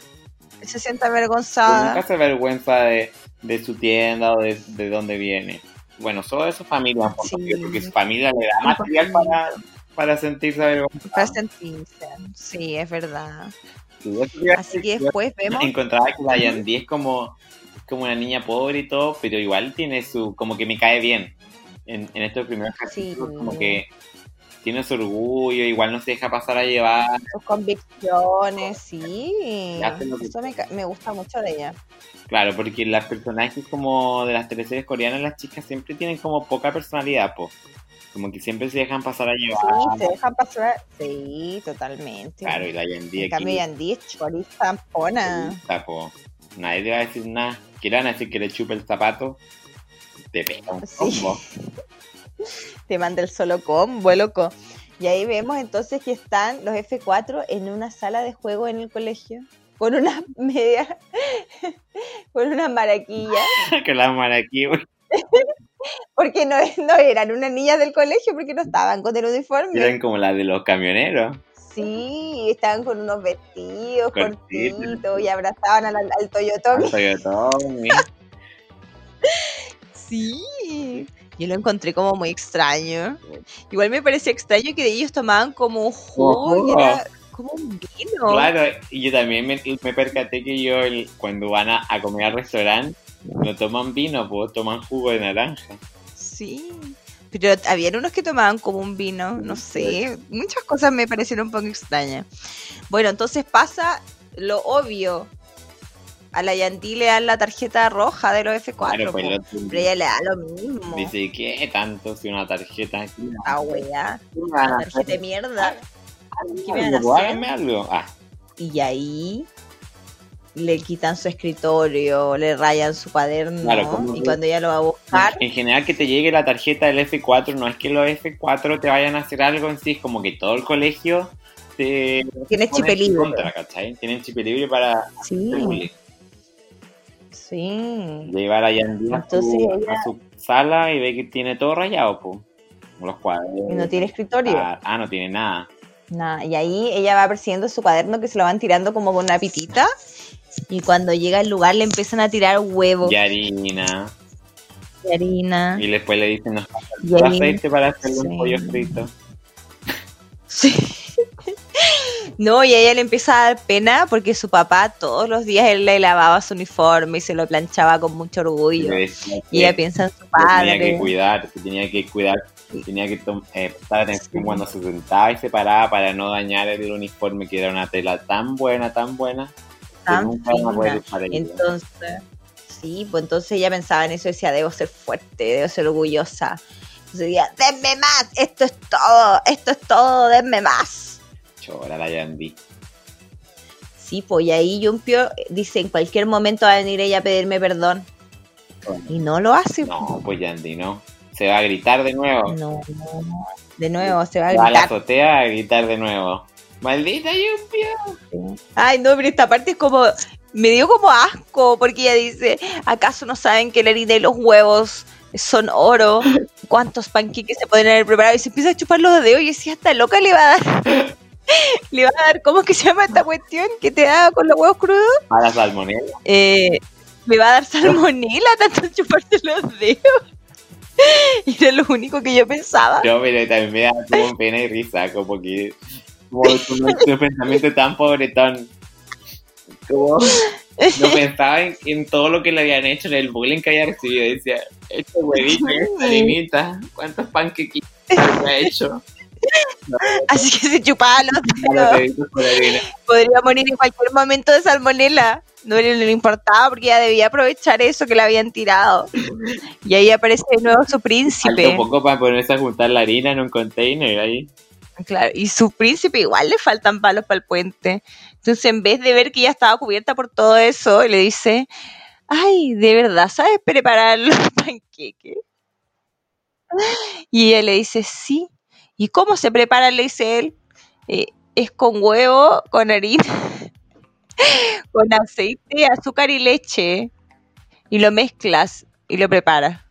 Se siente Pero nunca avergonzada. se avergüenza de, de su tienda o de, de dónde viene. Bueno, solo de su familia, Sí. porque su familia le da material para, para sentirse avergonzada. Para sentirse. Sí, es verdad. Así que después vemos. encontraba que la Yandy es como, como una niña pobre y todo, pero igual tiene su, como que me cae bien. En, en estos primeros Sí. capítulos, como que tiene su orgullo, igual no se deja pasar a llevar. sus convicciones, sí. Que Eso me, gusta mucho de ella. Claro, porque las personajes como de las teleseries coreanas, las chicas siempre tienen como poca personalidad, po. Como que siempre se dejan pasar a llevar. Sí, se dejan pasar. Sí, totalmente. Claro, y la Yandy en cambio, Yandy es. Nadie te va a decir nada. Quieran decir que le chupe el zapato, te pega un Sí. combo. Te manda el solo combo, loco. Y ahí vemos entonces que están los F4 en una sala de juego en el colegio. Con una media, con una maraquilla. que la maraquilla. porque no, no eran unas niñas del colegio, porque no estaban con el uniforme. Eran como las de los camioneros. Sí, estaban con unos vestidos cortitos, y abrazaban al, al Toyotomi. Al Toyotomi. sí, yo lo encontré como muy extraño. Igual me parecía extraño que ellos tomaban como un jugo, y era como un vino. Claro, y yo también me, me percaté que yo el, cuando van a, a comer al restaurante no toman vino, pues toman jugo de naranja. Sí. Pero habían unos que tomaban como un vino, no sé. Muchas cosas me parecieron un poco extrañas. Bueno, entonces pasa lo obvio. A la Yanti le dan la tarjeta roja de los F4. Claro, pues, lo- pero ella le da lo mismo. Dice, ¿qué tanto si una tarjeta aquí? Ah, wea. ¿Qué me van a La hacer? tarjeta de mierda. ¿Qué me van a hacer? algo. Ah, Y ahí le quitan su escritorio, le rayan su cuaderno. Claro, y que- cuando ella lo va a buscar, En general que te llegue la tarjeta del F4, no es que los F4 te vayan a hacer algo en sí, es como que todo el colegio te tiene pone chip en libre. contra, ¿cachai? Tienen chip libre para Sí, sí. llevar a Yandy a, su, ella- a su sala y ve que tiene todo rayado, pues. Los cuadros. Y no tiene escritorio. Ah, ah, no tiene nada. Nada, y ahí ella va persiguiendo su cuaderno que se lo van tirando como con una pitita. Y cuando llega al lugar le empiezan a tirar huevos Y harina. de harina. Y después le dicen, nos falta Y aceite para hacerle sí. un pollo frito. Sí. No, y a ella le empieza a dar pena porque su papá todos los días él le lavaba su uniforme y se lo planchaba con mucho Y orgullo. Y ella piensa en su se tenía que padre. cuidar, se tenía que cuidar, tenía que eh, prestar atención cuando se sentaba y se paraba para no dañar el uniforme, que era una tela tan buena, tan buena, Tan fina. Entonces, sí, pues entonces ella pensaba en eso y decía, debo ser fuerte, debo ser orgullosa. Entonces decía, denme más, esto es todo, esto es todo, denme más. Chora la Yandy. Sí, pues y ahí Yumpio dice, en cualquier momento va a venir ella a pedirme perdón. Y no lo hace. No, pues Yandy, no. Se va a gritar de nuevo. No, no. De nuevo, se va a Va a la gritar. azotea a gritar de nuevo. ¡Maldita Yumpio! Ay, no, pero esta parte es como. Me dio como asco, porque ella dice: ¿Acaso no saben que la harina y los huevos son oro? ¿Cuántos panqueques se pueden haber preparado? Y se empieza a chupar los dedos y decía: Esta loca le va a dar. le va a dar, ¿cómo es que se llama esta cuestión que te da con los huevos crudos? A la salmonela. Eh, me va a dar salmonela tanto chuparse los dedos. Y era lo único que yo pensaba. No, pero también me da como pena y risa, como que. Como un pensamiento tan pobretón. Como. No pensaba en, en todo lo que le habían hecho, en el bullying que había recibido. Decía, este huevito, esta harinita, ¿cuántos panquequitos ha hecho? Así que se chupaba los dedos. Podría morir en cualquier momento de salmonela. No le, le importaba porque ella debía aprovechar eso que le habían tirado. Y ahí aparece de nuevo su príncipe. un poco para ponerse a juntar la harina en un container ahí. Claro, y su príncipe igual le faltan palos para el puente. Entonces, en vez de ver que ella estaba cubierta por todo eso, le dice, ay, ¿de verdad sabes preparar los panqueques? Y ella le dice, sí. ¿Y cómo se prepara? Le dice él. "Eh, es con huevo, con harina, con aceite, azúcar y leche. Y lo mezclas y lo preparas.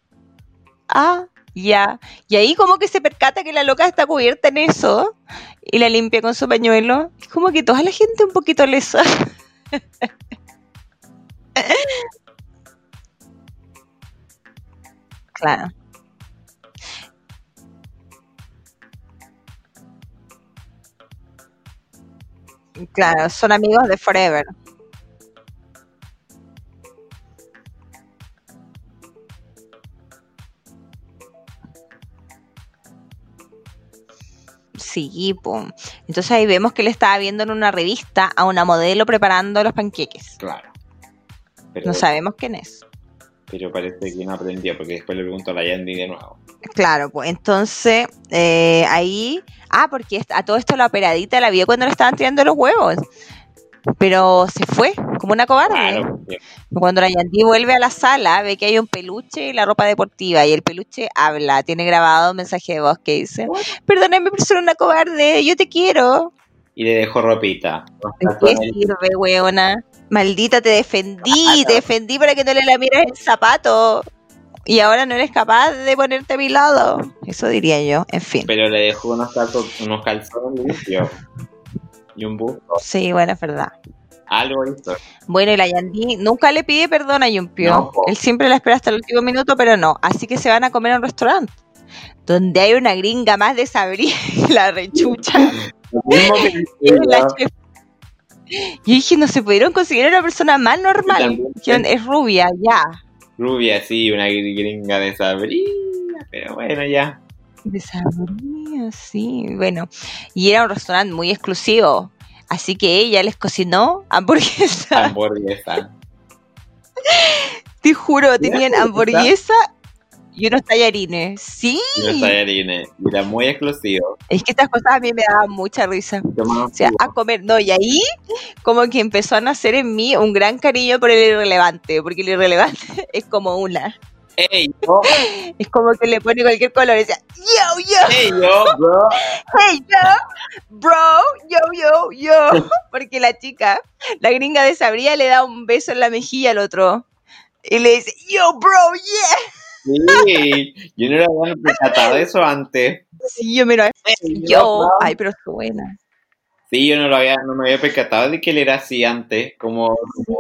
Ah, ya. Y ahí como que se percata que la loca está cubierta en eso y la limpia con su pañuelo. Es como que toda la gente un poquito lesa. claro. Claro, son amigos de Forever. Sí, po. Entonces ahí vemos que le estaba viendo en una revista a una modelo preparando los panqueques. Claro. Pero, No sabemos quién es. pero parece que no aprendió, porque después le pregunto a la Yandy de nuevo. Claro, pues entonces eh, ahí. Ah, porque a todo esto la operadita la vio cuando le estaban tirando los huevos. Pero se fue, como una cobarde. Claro, porque- Cuando la Yandy vuelve a la sala, ve que hay un peluche y la ropa deportiva, y el peluche habla, tiene grabado un mensaje de voz que dice, perdóname por ser una cobarde, yo te quiero. y le dejó ropita. ¿De qué sirve, weona? Maldita, te defendí, te defendí para que no le lamieras el zapato. Y ahora no eres capaz de ponerte a mi lado. Eso diría yo, en fin. Pero le dejó unos, calzos, unos calzones limpios. Y un busto. Sí, bueno, es verdad. Algo hizo. Bueno, y la Yandy nunca le pide perdón a Yumpio. No. Él siempre la espera hasta el último minuto, pero no. Así que se van a comer a un restaurante. Donde hay una gringa más desabrida que la rechucha. La yo. dije, no se pudieron conseguir una persona más normal. Dijeron, es rubia, ya. Rubia, sí, una gringa de Sabrina. Pero bueno, ya. Desabrida, sí. Bueno, y era un restaurante muy exclusivo. Así que ella les cocinó hamburguesa. Hamburguesa. Te juro, tenían hamburguesa? y unos tallarines. Sí. Y los tallarines. Era muy exclusivo. Es que estas cosas a mí me daban mucha risa. O sea, a comer, no, y ahí como que empezó a nacer en mí un gran cariño por el irrelevante, porque el irrelevante es como una. Ey, yo, Es como que le pone cualquier color y decía, yo, yo, ey, yo, bro. hey, yo, bro, yo, yo, yo. Porque la chica, la gringa de Sabría le da un beso en la mejilla al otro. Y le dice, yo, bro, yeah. Sí, yo no lo había percatado de eso antes. Sí, yo miro, Ey, yo, ay, pero suena. Sí, yo no lo había, no me había percatado de que él era así antes, como,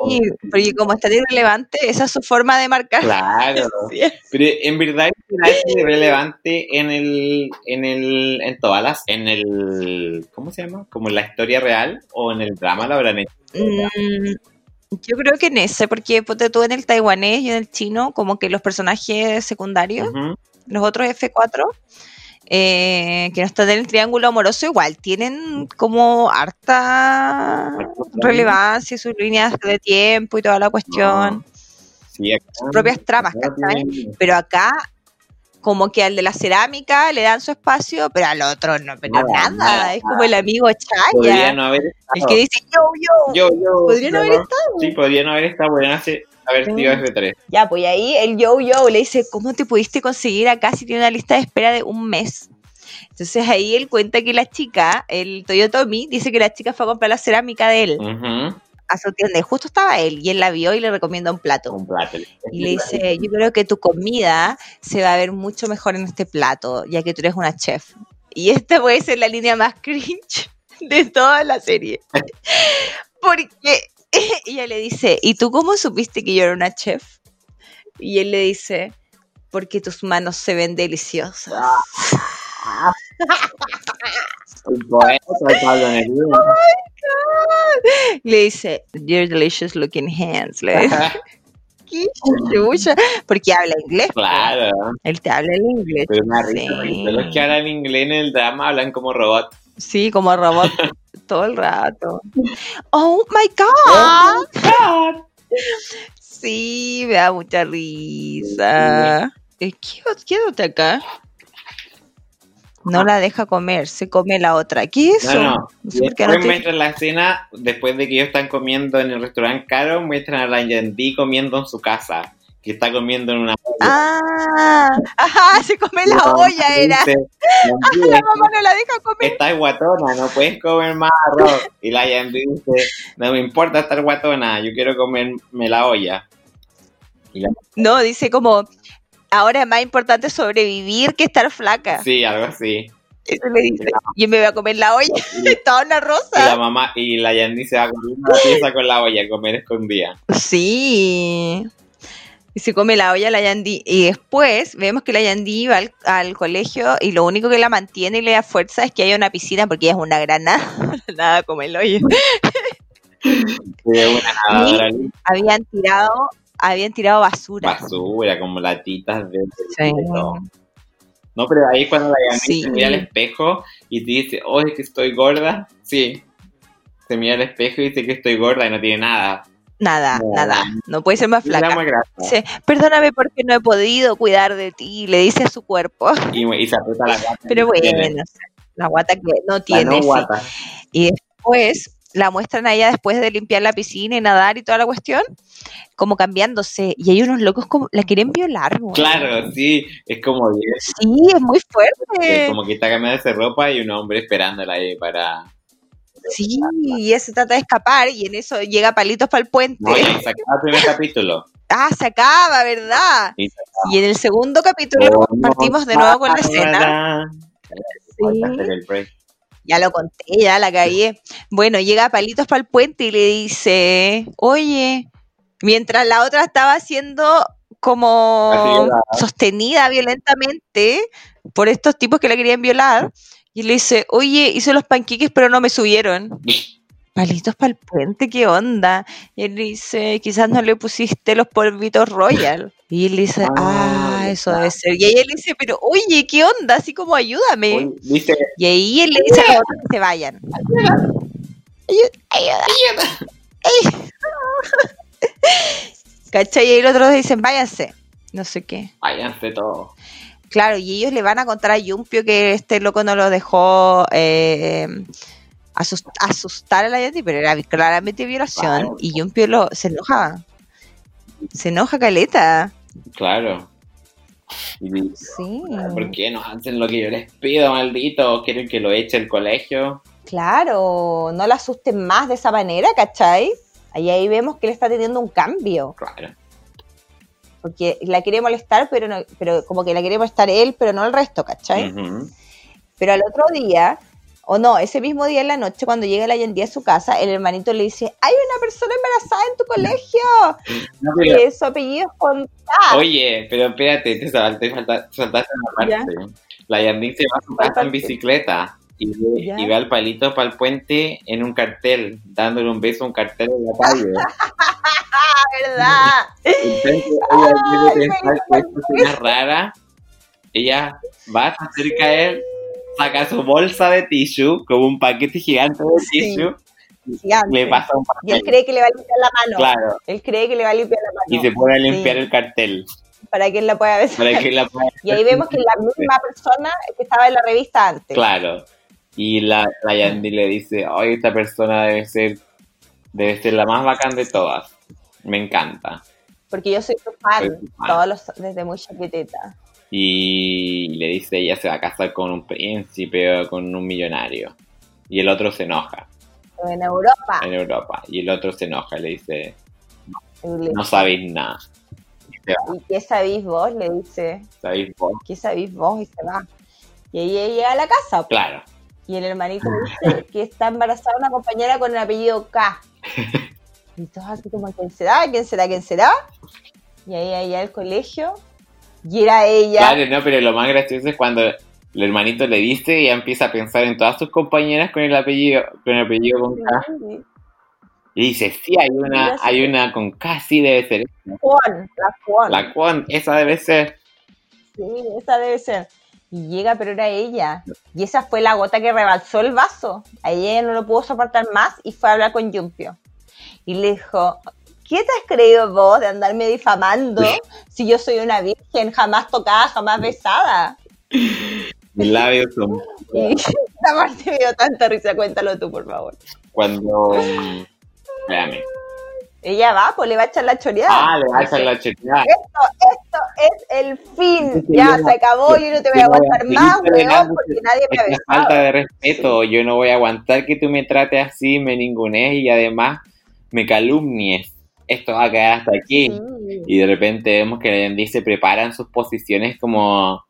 Sí, porque como está irrelevante, esa es su forma de marcar. claro. Sí. Pero en verdad era así relevante en el, en el, en todas las, en el, ¿cómo se llama? Como en la historia real o en el drama lo habrán hecho. Mm, yo creo que en ese, porque ponte tú en el taiwanés y en el chino, como que los personajes secundarios, los otros F4, eh, que no están en el triángulo amoroso, igual tienen como harta relevancia, sus líneas de tiempo y toda la cuestión, Sí, acá, sus propias tramas, ¿cachai? Pero acá, como que al de la cerámica le dan su espacio, pero al otro no, pero Nada, nada, nada, es como el amigo Chaya, no haber el que dice yo, yo. Yo, yo. Podría no haber estado. Sí, podría no haber estado. Podrían hacer- haber sido Sí. F3. Ya, pues ahí el yo yo le dice, ¿cómo te pudiste conseguir acá si tiene una lista de espera de un mes? Entonces ahí él cuenta que la chica, el Toyotomi, dice que la chica fue a comprar la cerámica de él a su tienda y justo estaba él y él la vio y le recomienda un plato. Un plato. Y le dice, yo creo que tu comida se va a ver mucho mejor en este plato, ya que tú eres una chef. Y esta puede ser la línea más cringe de toda la serie. Porque ella le dice, ¿y tú cómo supiste que yo era una chef? Y él le dice, porque tus manos se ven deliciosas. El. Le dice, your delicious looking hands. Le dice, ¿qué chucha? Porque habla inglés. po. Claro. Él te habla en inglés. Pero una risa. Sí. Los que hablan inglés en el drama hablan como robot. Sí, como robot todo el rato. Oh my god. Sí, me da mucha risa. Eh, Quédate, quédate acá. No la deja comer, se come la otra. ¿Qué es eso? No, no. No Y sé por qué no después te- muestran la escena, después de que ellos están comiendo en el restaurante caro, muestran a la Yandy comiendo en su casa. Que está comiendo en una Ah, ajá, se come la olla, era. Dice, "Yandy, La mamá no la deja comer. Estás guatona, no puedes comer más arroz. Y la Yandy dice, no me importa estar guatona, yo quiero comerme la olla. Y la- No, dice como, ahora es más importante sobrevivir que estar flaca. sí, algo así. Eso le dice. Yo me voy a comer la olla. Toda una Y la rosa. mamá, y la Yandy se va corriendo a la pieza con la olla a comer escondida. Sí. Y se come la olla la Yandy. Y después vemos que la Yandy va al, al colegio y lo único que la mantiene y le da fuerza es que haya una piscina porque ella es una granada. Nada como el hoyo. Habían tirado, habían tirado basura. basura, como latitas de... Sí. No, pero ahí cuando la Yandy Sí. se mira al espejo y dice, oh, es que estoy gorda. Sí. Se mira al espejo y dice que estoy gorda y no tiene nada. Nada, No. nada. No puede ser más flaca. Dice, perdóname porque no he podido cuidar de ti, le dice a su cuerpo. Y, y se aprieta la gata. Pero tiene. bueno, la guata que no tiene. no sí. guata. Y después la muestran a ella después de limpiar la piscina y nadar y toda la cuestión, como cambiándose. Y hay unos locos como la quieren violar. Claro, sí, es como Sí, es muy fuerte. como que está cambiando de ropa y un hombre esperándola ahí para... Sí, y ella se trata de escapar y en eso llega palitos para el puente. No, y se acaba el primer capítulo. Ah, se acaba, ¿verdad? Y se Y en el segundo capítulo partimos de nuevo con la escena. Break. Ya lo conté, ya la caí. Bueno, llega Palitos para el puente y le dice, oye, mientras la otra estaba siendo como sostenida violentamente por estos tipos que la querían violar, y le dice, oye, hice los panqueques pero no me subieron. Palitos para el puente, ¿qué onda? Y él dice, quizás no le pusiste los polvitos Royal. Y él dice, Ah, ah, eso debe ser. Y ella le dice, pero oye, ¿qué onda? Así como ayúdame. Dice, Y ahí él le dice a los otros que se vayan. Ayuda, ayuda. ¿Cachai? Y ahí los otros dicen, váyanse. No sé qué. váyanse todos. Claro, y ellos le van a contar a Yumpio que este loco no lo dejó eh, asus- asustar a la Yati, pero era claramente violación. Claro. Y Yumpio lo, se enoja. Se enoja Caleta. Claro. Y Sí. ¿por qué no hacen lo que yo les pido, malditos? ¿Quieren que lo eche el colegio? Claro, no la asusten más de esa manera, ¿cachai? Ahí, ahí vemos que él está teniendo un cambio. Claro. Porque la quiere molestar, pero no, pero como que la quiere molestar él, pero no el resto, ¿cachai? Pero al otro día, o no, ese mismo día en la noche, cuando llega la Yandía a su casa, el hermanito le dice, hay una persona embarazada en tu colegio, No, pero- que su apellido es con Oye, pero espérate, te, sal- te falta- te saltaste una Ya. parte. La Yandín se va a su ¿Cuál casa en bicicleta y ve, Ya. y ve al palito para el puente en un cartel, dándole un beso a un cartel en la calle. ¿verdad? Entonces, ella Ay, pensar que esto es una rara. Ella va, se acerca a él, saca su bolsa de tissue, como un paquete gigante de Sí. tissue, Gigante. le pasa un Y él papel. cree que le va a limpiar la mano. Claro, Él cree que le va a limpiar la mano. y se pone a limpiar Sí. el cartel Para que él la pueda besar. para que la pueda Y ahí vemos que es la misma persona que estaba en la revista antes. Claro. Y la, la Yandy le dice, ay, esta persona debe ser, debe ser la más bacán de todas. Me encanta. Porque yo soy su fan, Soy su fan. todos los, desde muy chaqueteta. Y le dice, ella se va a casar con un príncipe o con un millonario. Y el otro se enoja En Europa. en Europa. Y el otro se enoja le dice, le- no sabéis nada. Y se va, ¿Y qué sabéis vos? Le dice, ¿sabéis vos? ¿qué sabéis vos? Y se va. Y ella llega a la casa. Claro. Y el hermanito dice que está embarazada una compañera con el apellido K. Y todos así como, ¿quién será? ¿Quién será? ¿Quién será? Y ahí allá al colegio. Y era ella. Claro, no, pero lo más gracioso es cuando el hermanito le dice y empieza a pensar en todas sus compañeras con el apellido, con el apellido con K. Y dice, sí, hay una, hay una con K, sí debe ser. Juan, la Juan. La Quan, esa debe ser. Sí, esa debe ser. Y llega, pero era ella. Y esa fue la gota que rebalsó el vaso. Ahí ella no lo pudo soportar más y fue a hablar con Yumpio. Y le dijo, ¿qué te has creído vos de andarme difamando si yo soy una virgen jamás tocada, jamás besada? Mis labios son. Y esa parte me dio tanta risa, cuéntalo tú, por favor. Cuando. mm, Espérame. Ella va, pues le va a echar la choreada. Ah, le va a echar la chequeada. Esto es el fin. Ya, se acabó, yo no te voy a aguantar más, weón, porque nadie me besado. falta de respeto. Yo no voy a aguantar que tú me trates así, me ningunees y además me calumnies. Esto va a quedar hasta aquí. Sí. Y de repente vemos que Yandy se prepara en sus posiciones como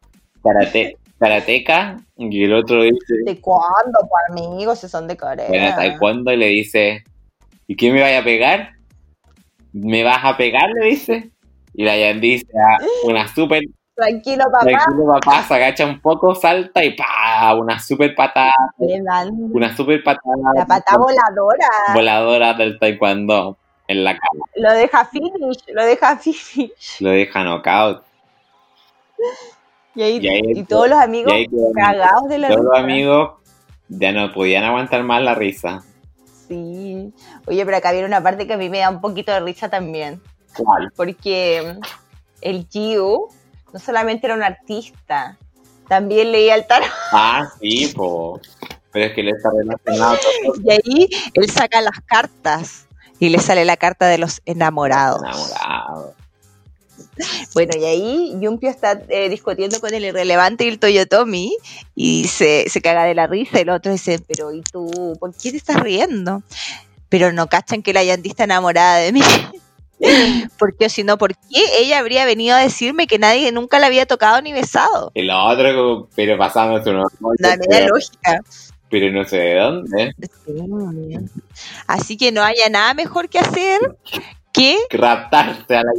karate, karateca. Y el otro dice, ¿De cuándo, pues, amigos? Si son de Corea. bueno, taekwondo, y le dice, ¿y qué me vaya a pegar? ¿Me vas a pegar? Le dice. Y la Yandy dice, "Ah, una super, Tranquilo, papá. tranquilo papá, se agacha un poco, salta y pa, una super patada, Le dan una super patada la pata voladora. voladora del taekwondo en la cara. Lo deja finish, lo deja finish. Lo deja knockout. Y ahí, Y ahí- y todos los amigos ahí cagados de la Todos los risa. amigos ya no podían aguantar más la risa. Sí. Oye, pero acá viene una parte que a mí me da un poquito de risa también. ¿Cuál? Porque mm, el Giu no solamente era un artista, también leía el tarot. Ah, sí, po. Pero es que le está relacionado. Y ahí él saca las cartas y le sale la carta de los enamorados. Enamorado. Bueno, y ahí Yumpio está eh, discutiendo con el irrelevante y el Toyotomi y se, se caga de la risa y el otro dice, pero ¿y tú? ¿Por qué te estás riendo? Pero no cachan que la Yandy está enamorada de mí. Porque si no, ¿por qué ella habría venido a decirme que nadie nunca la había tocado ni besado? El otro, pero pasando su. La media lógica. pero no sé de dónde. Sí. Así que no haya nada mejor que hacer que Raptarse a la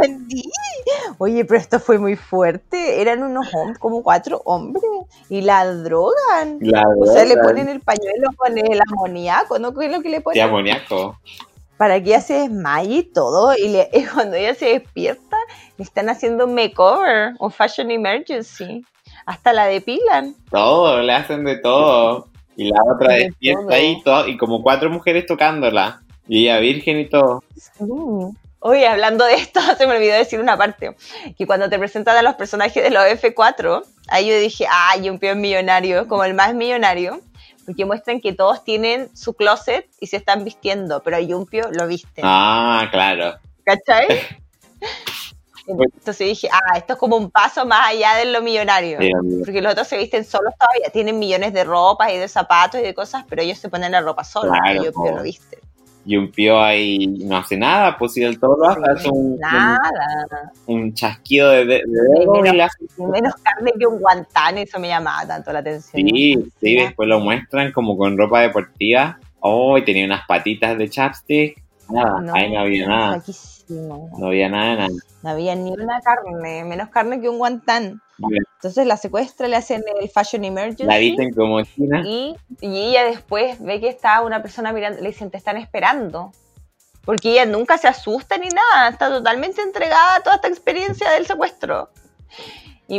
Yandy. Oye, pero esto fue muy fuerte. Eran unos hombres, como cuatro hombres, y la drogan. La O sea, le ponen el pañuelo con el amoníaco, ¿no? ¿Qué es lo que le ponen? amoníaco. Para que ella se desmaye y todo. Y, le- y cuando ella se despierta, le están haciendo un makeover o fashion emergency. Hasta la depilan. Todo, le hacen de todo. Y la otra De despierta ahí todo, y como cuatro mujeres tocándola. Y ella virgen y todo. Oye, hablando de esto, se me olvidó decir una parte. Que cuando te presentan a los personajes de los F4, ahí yo dije, ah, Yumpio es millonario, como el más millonario. Porque muestran que todos tienen su closet y se están vistiendo, pero a Yumpio lo visten. Ah, claro. ¿Cachai? Entonces dije, ah, esto es como un paso más allá de lo millonario. Porque los otros se visten solos todavía, tienen millones de ropas y de zapatos y de cosas, pero ellos se ponen la ropa sola Claro, y Yumpio lo viste. Y un pío ahí no hace nada, pues si del todo lo hace, hace un, Nada. un, un chasquido de, de, menos- carne que un guantán, eso me llamaba tanto la atención. Sí, sí, después lo muestran como con ropa deportiva. Oh, y tenía unas patitas de chapstick. Nada, ahí no había nada. No había nada, de nada. No había ni una carne, menos carne que un guantán. Entonces la secuestra, le hacen el fashion emergency. La visten como china. Y, y ella después ve que está una persona mirando, le dicen, te están esperando. Porque ella nunca se asusta ni nada, está totalmente entregada a toda esta experiencia del secuestro.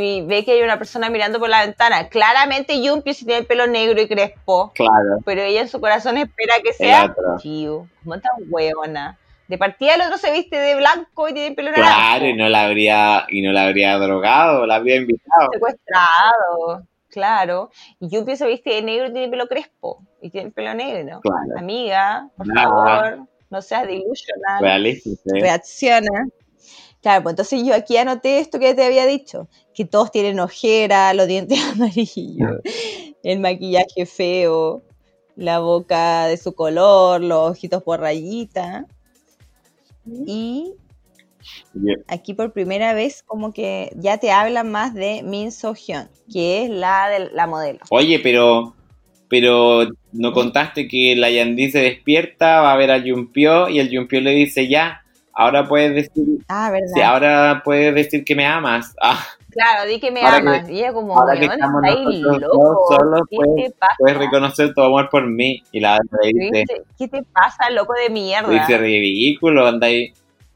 Y ve que hay una persona mirando por la ventana. Claramente Yumpio si tiene el pelo negro y crespo, Claro. pero ella en su corazón espera que sea. Chiu. ¿Cómo tan hueona? De partida el otro se viste de blanco y tiene el pelo Claro, naranja. y no la habría, y no la habría drogado, la habría invitado. Secuestrado, claro. Y Yumpio se viste de negro y tiene el pelo crespo. Y tiene el pelo negro. Claro. Amiga, por Nada. favor, no seas delusional. Reacciona. Claro, pues entonces yo aquí anoté esto que te había dicho, que todos tienen ojera, los dientes amarillos, el maquillaje feo, la boca de su color, los ojitos por rayita. Y aquí por primera vez como que ya te hablan más de Min So Hyun, que es la de la modelo. Oye, pero, pero no contaste que la Yandy se despierta, va a ver al Yumpio y el Yumpio le dice ya, ahora puedes decir, Ah, ¿verdad? sí, ahora puedes decir que me amas. Ah, Claro, di que me Ahora amas. que- y ella como, ahora que "Weón, estamos está ahí loco. ¿Qué pues, te pasa? puedes reconocer tu amor por mí. Y la otra dice. ¿Qué te pasa, loco de mierda? dice ridículo, anda ahí,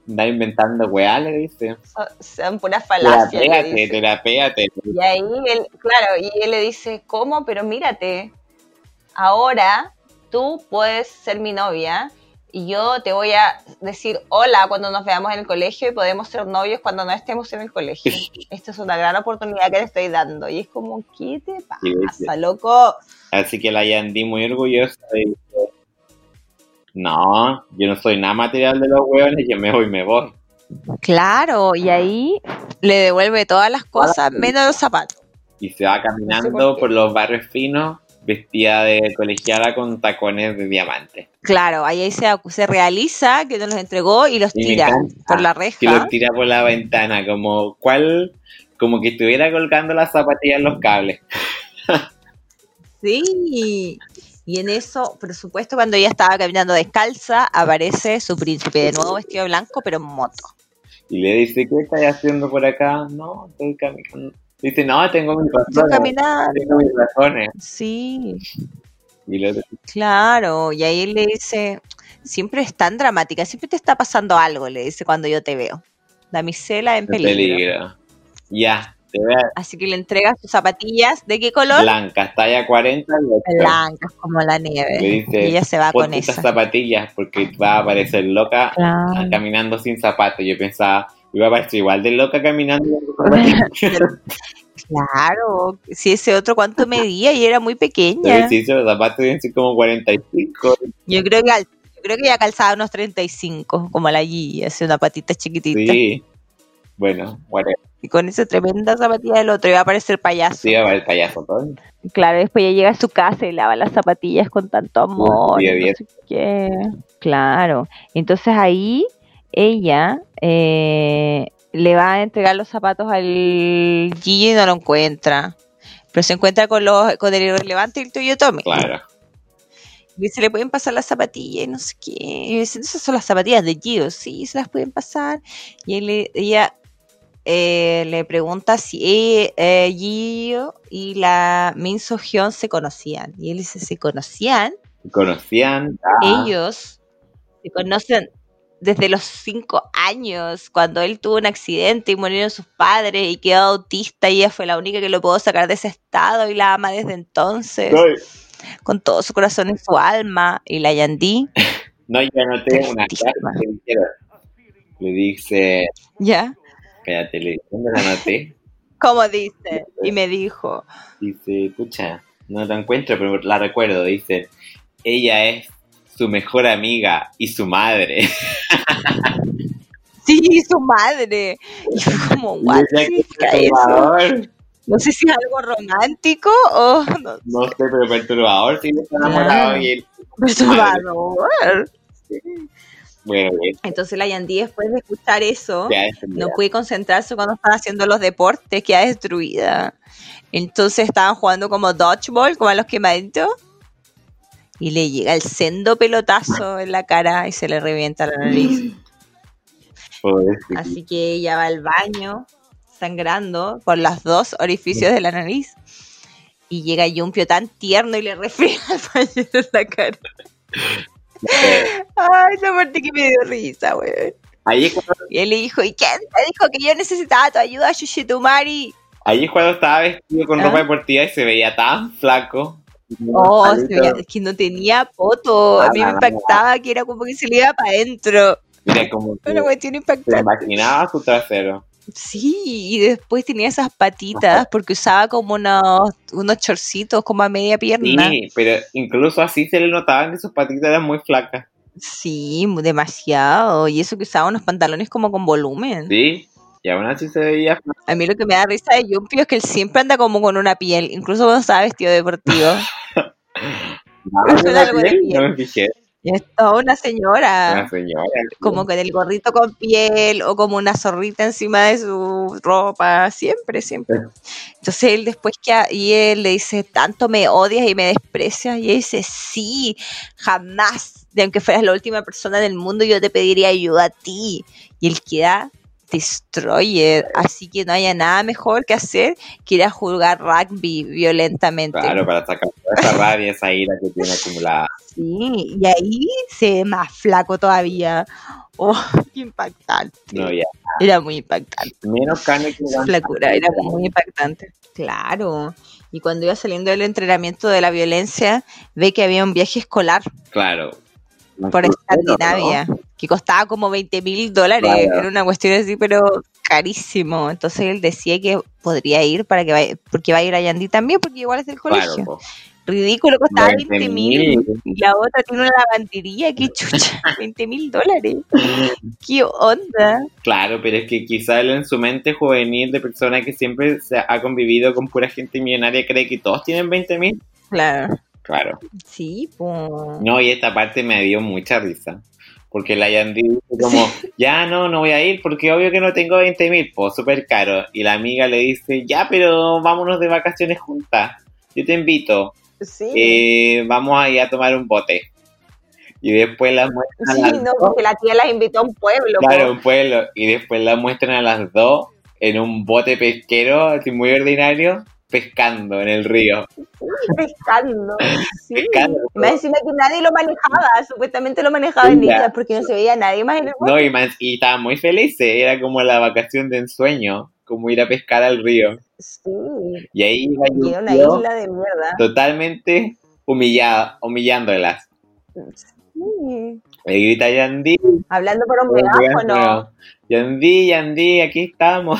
anda inventando weá, le dice. Son, son puras falacias. le Terapéate, dice. terapéate. Y ahí él, claro, y él le dice, ¿cómo? Pero mírate, ahora tú puedes ser mi novia y yo te voy a decir hola cuando nos veamos en el colegio y podemos ser novios cuando no estemos en el colegio. Esta es una gran oportunidad que te estoy dando. Y es como, ¿qué te pasa, loco? Así que la Yandy muy orgullosa y dice, no, yo no soy nada material de los hueones, yo me voy, me voy. Claro, y ahí le devuelve todas las cosas menos los zapatos. Y se va No sé caminando por los barrios finos, vestida de colegiala con tacones de diamante. Claro, ahí, se, se realiza que nos los entregó y los Y tira por la reja. los tira por la ventana, como cuál, como que estuviera colgando las zapatillas en los cables. Sí. Y en eso, por supuesto, cuando ella estaba caminando descalza, aparece su príncipe de nuevo vestido de blanco, pero en moto. Y le dice, ¿qué estás haciendo por acá? No, estoy caminando. Dice, no, tengo mis razones. Tengo mis razones. Sí, Y claro. Y ahí él le dice, siempre es tan dramática, siempre te está pasando algo, le dice cuando yo te veo. Damisela en peligro. peligro. Ya, te veo Así que le entrega sus zapatillas. ¿De qué color? blancas, talla 40 y ocho. Blancas como la Le nieve. dice, Y ella se va con ponte estas esa. zapatillas porque va a aparecer loca Claro. caminando sin zapatos. Yo pensaba, iba a aparecer igual de loca caminando. Claro, si ese otro cuánto medía y era muy pequeña. sí, los zapatos ser como 45. Yo creo que yo creo que ya calzaba unos 35, como la G, así una patita chiquitita. Sí. Bueno, whatever. Y con esa tremenda zapatilla del otro iba a parecer payaso. Sí, va el payaso todo. Claro, después ya llega a su casa y lava las zapatillas con tanto amor. Sí, y no bien. sé qué. Claro. Entonces ahí ella eh, le va a entregar los zapatos al Gigi y no lo encuentra. Pero se encuentra con los con el irrelevante y el tuyo Tommy. Claro. Y dice, le pueden pasar las zapatillas y no sé qué. Y dice, esas son las zapatillas de Gio. Sí, se las pueden pasar. Y él le- ella eh, le pregunta si eh, eh, Gio y la Min So Hyun se conocían. Y él dice, ¿se conocían? Conocían. ah, Ellos se conocen desde los cinco años, cuando él tuvo un accidente y murieron sus padres y quedó autista y ella fue la única que lo pudo sacar de ese estado y la ama desde entonces No, con todo su corazón y su alma. Y la Yandí, no, yo anoté una que dijeron. Le dice, ¿ya? espérate, le ¿dónde la anoté? ¿Cómo dice? Y me dijo, Dice, pucha, no la encuentro, pero la recuerdo. Dice, ella es su mejor amiga y su madre. sí, su madre. Y fue como, ¿what significa eso? No sé si es algo romántico o no, No sé, pero perturbador, sí, está enamorado y él. perturbador. Bueno, Entonces la Yandí después de escuchar eso, no pude concentrarse cuando estaba haciendo los deportes, queda destruida. Entonces estaban jugando como dodgeball, como a los quemaditos. Y le llega el sendo pelotazo en la cara y se le revienta la nariz. Pobrecito. Así que ella va al baño, sangrando por los dos orificios de la nariz. Y llega Yumpio tan tierno y le refriega el pañuelo en la cara. Ay, esa parte que me dio risa, weón. Y él le dijo, ¿y quién te dijo que yo necesitaba tu ayuda, Yushitumari? ahí es cuando estaba vestido con ¿Ah? ropa deportiva y se veía tan flaco. Oh, se Palito. veía- es que no tenía poto. A mí me impactaba que era como que se le iba para adentro. Mira, como que Una cuestión impactante. imaginaba su trasero. Sí, y después tenía esas patitas porque usaba como unos, unos chorcitos como a media pierna. Sí, pero incluso así se le notaban que sus patitas eran muy flacas. Sí, demasiado. Y eso que usaba unos pantalones como con volumen. Sí, y aún así se veía. A mí lo que me da risa de Yumpio es que él siempre anda como con una piel, incluso cuando estaba vestido deportivo. No, me fijé. Y es toda una señora. Una señora. como con el gorrito con piel o como una zorrita encima de su ropa, siempre, siempre. Entonces él después que a- y él le dice, tanto me odias y me desprecias, y ella dice, sí, jamás, de aunque fueras la última persona del mundo, yo te pediría ayuda a ti. Y él queda destroyer, así que no haya nada mejor que hacer que ir a jugar rugby violentamente. Claro, para sacar toda esa rabia, esa ira que tiene acumulada. Sí, y ahí se ve más flaco todavía. Oh, qué impactante. No, ya. Era muy impactante. Menos carne que Su flacura era muy impactante. Claro. Y cuando iba saliendo del entrenamiento de la violencia, ve que había un viaje escolar Claro. Por Escandinavia que costaba como 20 mil dólares. Era una cuestión así, pero carísimo. Entonces él decía que podría ir para que vaya, porque va a ir a Yandy también, porque igual es del colegio. Claro. Ridículo, costaba 20 20.000. mil. Y la otra tiene una lavandería, qué chucha, 20 mil dólares. ¿Qué onda? Claro, pero es que quizá él en su mente juvenil de persona que siempre se ha convivido con pura gente millonaria cree que todos tienen 20 mil. Claro. Claro. Sí, pues. No, y esta parte me dio mucha risa. Porque la Yandy dice como, ya no, no voy a ir porque obvio que no tengo 20 mil, pues súper caro. Y la amiga le dice, ya, pero vámonos de vacaciones juntas. Yo te invito. Sí. Eh, vamos a ir a tomar un bote. Y después la muestran Sí, a las no, porque la tía las invitó a un pueblo. Claro, po. un pueblo. Y después la muestran a las dos en un bote pesquero, así muy ordinario, pescando en el río. pescando. Sí. Pescando. Y más encima que nadie lo manejaba, supuestamente lo manejaba en Ya. ella porque no se veía nadie más en el No, y, más, y estaban muy felices. Era como la vacación de ensueño, como ir a pescar al río. Sí, Y ahí iba y una isla de mierda. totalmente humillada, humillándolas. Sí. Le grita Yandy, Hablando por un megáfono. Yandy, Yandy, aquí estamos.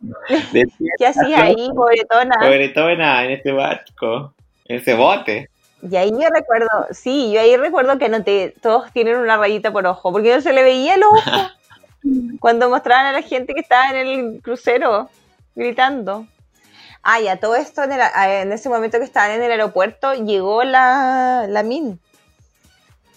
¿Qué hacías ahí, pobretona? pobretona, en este barco, en ese bote. Y ahí yo recuerdo, sí, yo ahí recuerdo que noté, todos tienen una rayita por ojo, porque no se le veía el ojo cuando mostraban a la gente que estaba en el crucero gritando. Ah, y a todo esto, en, el- en ese momento que estaban en el aeropuerto, llegó la, la Min,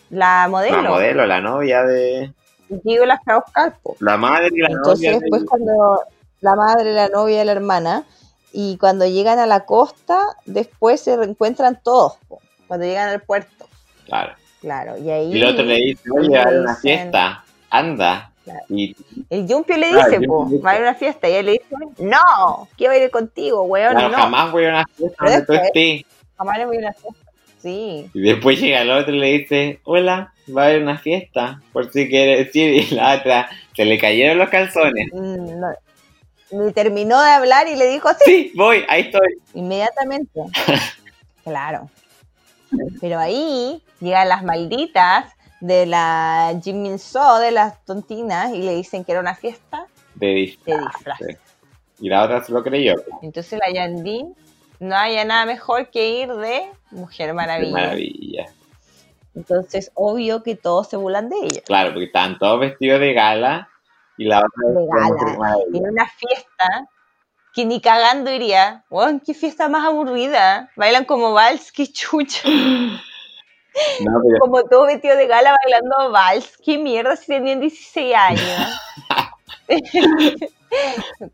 la modelo. La modelo, la novia de. Y Llegó la fue a buscar, po. La madre y la Entonces novia. después de- cuando la madre, la novia la hermana, y cuando llegan a la costa, después se reencuentran todos, po, cuando llegan al puerto. Claro. Claro, y ahí Y el otro le dice, oye, a haber una fiesta, anda. Claro. Y el Yumpio le dice, po, va a haber una fiesta, y él le dice, no, quiero ir contigo, weón, claro, no, jamás voy a una fiesta donde tú estés. jamás le voy a ir a una fiesta. Sí, Y después llega el otro y le dice, hola, va a haber una fiesta, por si quieres decir. Y la otra, se le cayeron los calzones. Mm, no. Ni terminó de hablar y le dijo, sí, Sí, voy, ahí estoy. Inmediatamente. claro. Pero ahí llegan las malditas de la Jimin So, de las tontinas, y le dicen que era una fiesta De disfraz. de disfraz. sí. Y la otra se lo creyó. Entonces la Yandy no haya nada mejor que ir de Mujer Maravilla. maravilla. Entonces, obvio que todos se burlan de ella. Claro, porque estaban todos vestidos de gala y la otra De gala. En una fiesta que ni cagando iría. Weón, qué fiesta más aburrida. Bailan como vals, qué chucha. No, pero como todo vestido de gala bailando vals. ¿Qué mierda si tenían 16 años?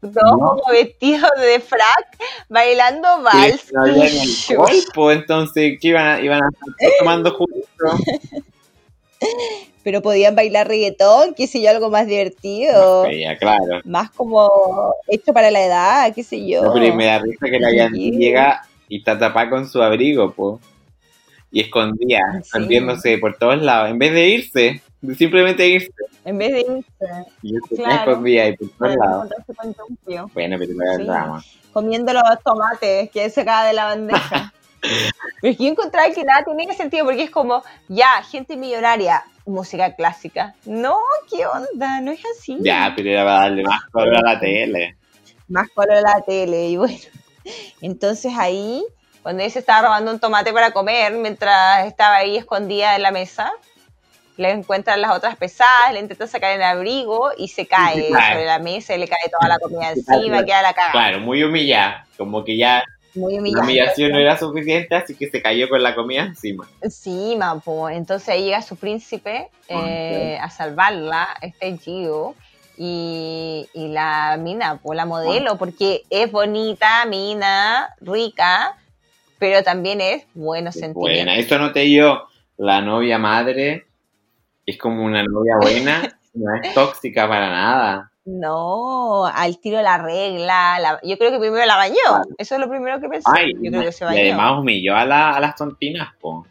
Todos como vestidos de frac bailando vals. no había Qué ni alcohol, pues, entonces, ¿qué iban a, iban a estar tomando juntos? Pero podían bailar reggaetón, qué sé yo, algo más divertido. Ya, claro. Más como hecho para la edad, qué sé yo. No, pero y me da risa que la. Yandy llega y está tapada con su abrigo, po. Y escondía, Sí. escondiéndose por todos lados. En vez de irse, de simplemente irse. En vez de irse. Y yo se Claro. escondía ahí por todos lados. Bueno, pero Sí. drama. comiendo los tomates que sacaba de la bandeja. Pero es que yo encontraba que nada tiene sentido porque es como, ya, gente millonaria, música clásica. No, ¿qué onda? No es así. Ya, pero era para darle más color a la tele. Más color a la tele y bueno. Entonces ahí, cuando ella se estaba robando un tomate para comer, mientras estaba ahí escondida en la mesa, le encuentran las otras pesadas, le intenta sacar el abrigo y se cae sobre la mesa y le cae toda la comida encima, claro. queda la cagada. Claro, muy humillada. Como que ya Muy la humillación no era suficiente, así que se cayó con la comida encima. Encima, po. entonces ahí llega su príncipe eh, a salvarla, este Gio, y, y la mina, po, la modelo, porque es bonita, mina, rica, pero también es bueno sentimiento. Buena, esto noté yo. La novia madre es como una novia buena, no es tóxica para nada. No, al tiro la regla, la- yo creo que primero la bañó, eso es lo primero que pensé, Ay, yo creo que se y bañó. además humilló a, la- a las tontinas, po.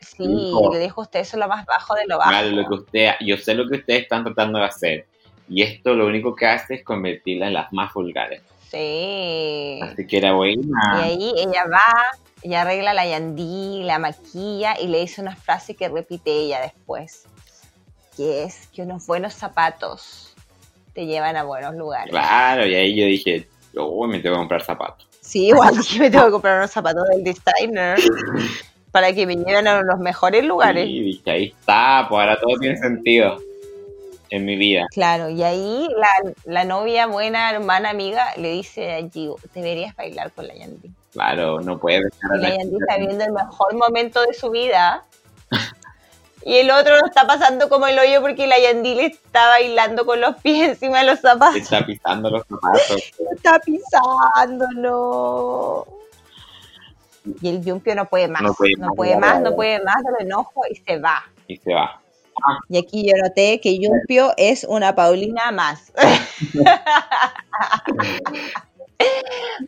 sí, le dijo usted eso es lo más bajo de lo bajo. Claro, lo que usted, yo sé lo que ustedes están tratando de hacer. Y esto lo único que hace es convertirla en las más vulgares. Sí. Así que era buena. Y ahí ella va, ella arregla la yandí, la maquilla y le dice una frase que repite ella después, que es que unos buenos zapatos te llevan a buenos lugares. Claro, y ahí yo dije, uy, me tengo que comprar zapatos. Sí, igual dije, me tengo que comprar unos zapatos del designer para que me lleven a los mejores lugares. Dije, ahí está, pues ahora todo tiene sentido en mi vida. Claro, y ahí la, la novia, buena hermana, amiga, le dice a Gio, deberías bailar con la Yandy. Claro, no puedes Y la Yandy está viendo el mejor momento de su vida. Y el otro lo está pasando como el hoyo porque la Yandy le está bailando con los pies encima de los zapatos. Está pisando los zapatos. Lo está pisando, no. Y el Yumpio no puede más. No No puede más, no puede más del enojo y se va. y se va. Y aquí yo noté que Yumpio es una Paulina más.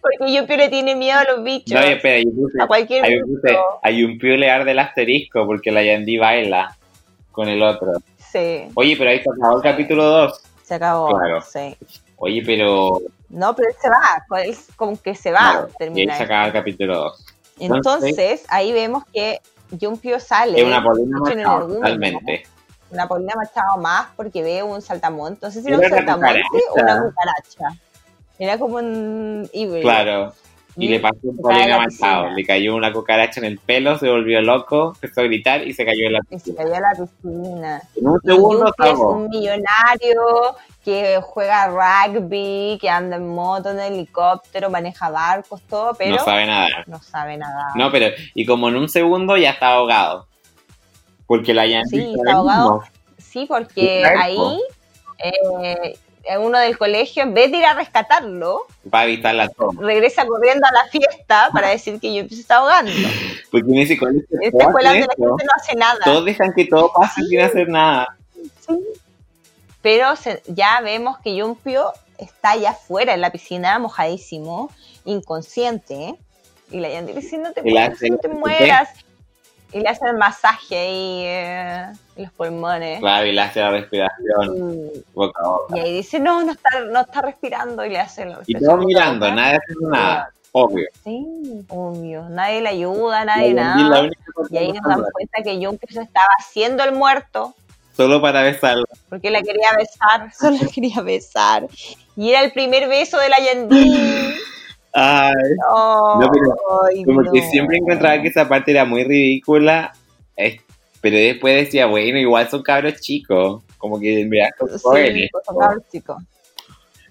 Porque Yumpio le tiene miedo a los bichos. No, espera, yo puse, a cualquier ahí puse, bicho. hay un piulear del asterisco porque la Yandy baila con el otro. Sí, Oye, pero ahí se acabó el capítulo 2. se acabó. Claro. Sí. Oye, pero No, pero él se va, él como que se va, claro, y ahí termina. se acaba el capítulo 2. Entonces, ahí vemos que Yumpio sale. Es una Paulina Machado, totalmente. Una Paulina Machado más porque ve un saltamonte. No sé si era un saltamonte o una cucaracha. Era como un híbrido. Claro. Y le pasó un en problema piscina. Le cayó una cucaracha en el pelo, se volvió loco, empezó a gritar y se cayó en la Y se piscina. cayó a la piscina. En un segundo es un millonario que juega rugby, que anda en moto, en helicóptero, maneja barcos, todo, pero No sabe nada. no sabe nada. No, pero, y como en un segundo ya está ahogado. Porque la Yandy Sí, está ahogado. mismo. Sí, porque ahí eh, uno del colegio, en vez de ir a rescatarlo, Va a evitar la toma. regresa corriendo a la fiesta para decir que Yuppie se está ahogando. Porque en ese colegio En esta escuela donde la gente no hace nada. Todos dejan que todo pase sin hacer nada. Pero se- ya vemos que Yumpio está allá afuera en la piscina, mojadísimo, inconsciente. Y la Yandy le dice, no te, mueras, no te mueras. Y le hace el masaje ahí eh, en los pulmones. Claro, y le hace la respiración Y, boca a boca. y ahí dice, no, no está, no está respirando. Y le hace la Y todos mirando, nadie haciendo nada. Obvio. Sí, obvio. Nadie le ayuda, nadie nada. Y ahí nos damos salva. cuenta que Yumpio se estaba haciendo el muerto. Solo para besarlo. porque la quería besar, solo la quería besar. Y era el primer beso de la Yandy. Ay, No, pero ay, como que siempre encontraba que esa parte era muy ridícula. eh, pero después decía, bueno, igual son cabros chicos. Como que en verdad son Sí, jóvenes. son cabros chicos,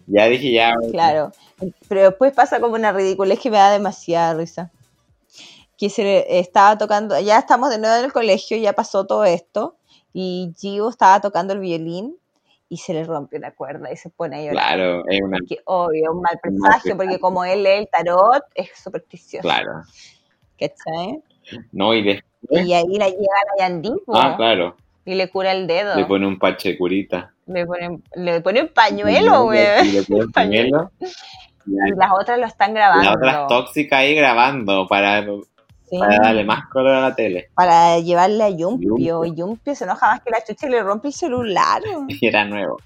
Ya dije, ya. claro. Pero después pasa como una ridícula, es que me da demasiada risa. Que se estaba tocando, ya estamos de nuevo en el colegio, ya pasó todo esto. Y Gio estaba tocando el violín y se le rompió una cuerda y se pone a llorar. Claro, es una. Obvio, un mal presagio, porque como él lee el tarot, es supersticioso. Claro. ¿Cachai? No, y después. Y ahí la llega la Yandy po, Ah, claro. y le cura el dedo. Le pone un parche de curita. Le pone, le pone un pañuelo, güey. Le pone un pañuelo. Y las otras lo están grabando. las otras tóxicas ahí grabando para, Sí, para darle más color a la tele. para llevarle a Yumpio. Yumpio. Y Yumpio se enoja más que la chucha y le rompe el celular. Y era nuevo.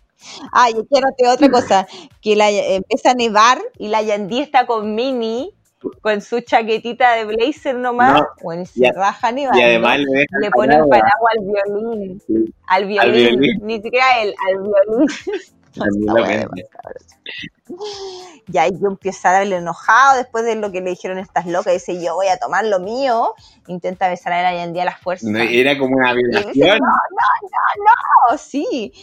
Ay, y quiero otra cosa. Que la, empieza a nevar y la Yandy está con Mini, con su chaquetita de blazer nomás. No, bueno, y se y raja nevando. Y además le pone palabra. paraguas al violín. Sí. Al violín. violín. Ni siquiera él, al violín. Y ahí yo empiezo a darle enojado después de lo que le dijeron estas locas. Dice, yo voy a tomar lo mío. Intenta besar a la Yandy a las fuerzas. No, era como una él dice, no, violación. no, no, no, sí.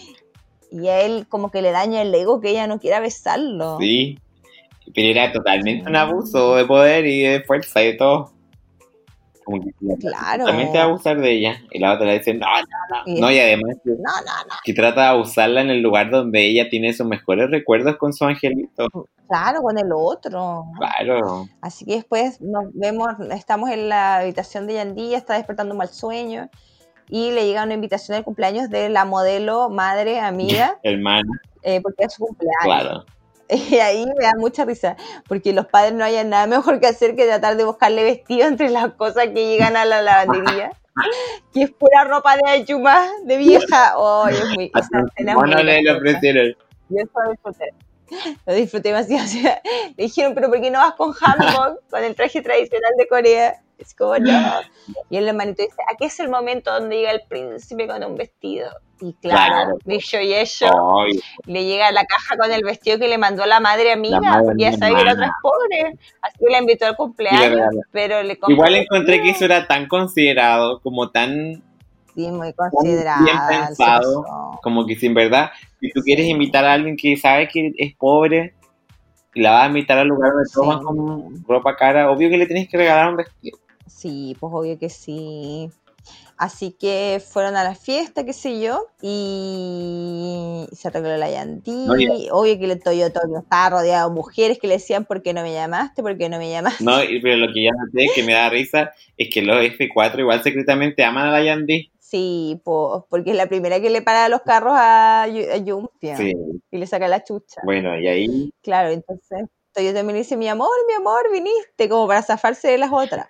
Y a él como que le daña el ego que ella no quiera besarlo. Sí. Pero era totalmente un abuso de poder y de fuerza y de todo. Como que Claro. También te va a abusar de ella. Y la otra le dice, no, no, no. Y- No, y además que, No, no, no. que trata de abusarla en el lugar donde ella tiene sus mejores recuerdos con su angelito. Claro, con el otro. Claro. Así que después nos vemos, estamos en la habitación de Yandy, ella está despertando un mal sueño. Y le llega una invitación al cumpleaños de la modelo, madre, amiga, Hermano, eh, porque es su cumpleaños. claro. Y ahí me da mucha risa, porque los padres no hayan nada mejor que hacer que tratar de buscarle vestido entre las cosas que llegan a la lavandería, que es pura ropa de ayuma, de vieja. Oh, es muy, Bueno, le lo. Yo eso disfruté. Lo disfruté demasiado. O sea, le dijeron, pero ¿por qué no vas con hanbok, con el traje tradicional de Corea? Es como, no. Y el hermanito dice, aquí es el momento donde llega el príncipe con un vestido. Y claro, dicho y hecho, le llega la caja con el vestido que le mandó la madre amiga, La madre ya sabía que la otra es pobre. Así que la invitó al cumpleaños, pero le Igual encontré que eso era tan considerado, como tan, Sí, muy bien considerada. se pensado, como que si en verdad, si tú quieres invitar a alguien que sabe que es pobre, y la vas a invitar al lugar donde van con ropa cara, obvio que le tienes que regalar un vestido. Sí, pues obvio que sí. Así que fueron a la fiesta, qué sé yo, y se arregló la. No, y- Obvio que le Toyota estaba rodeado de mujeres que le decían, ¿por qué no me llamaste? ¿Por qué no me llamaste? No, pero lo que ya noté que me da risa es que los F4 igual secretamente aman a la Yandy. Sí, pues, porque es la primera que le para los carros a, Yu- a Yumpia Sí, y le saca la chucha. bueno, y ahí Claro, entonces Toyota me dice, mi amor, mi amor, viniste, como para zafarse de las otras.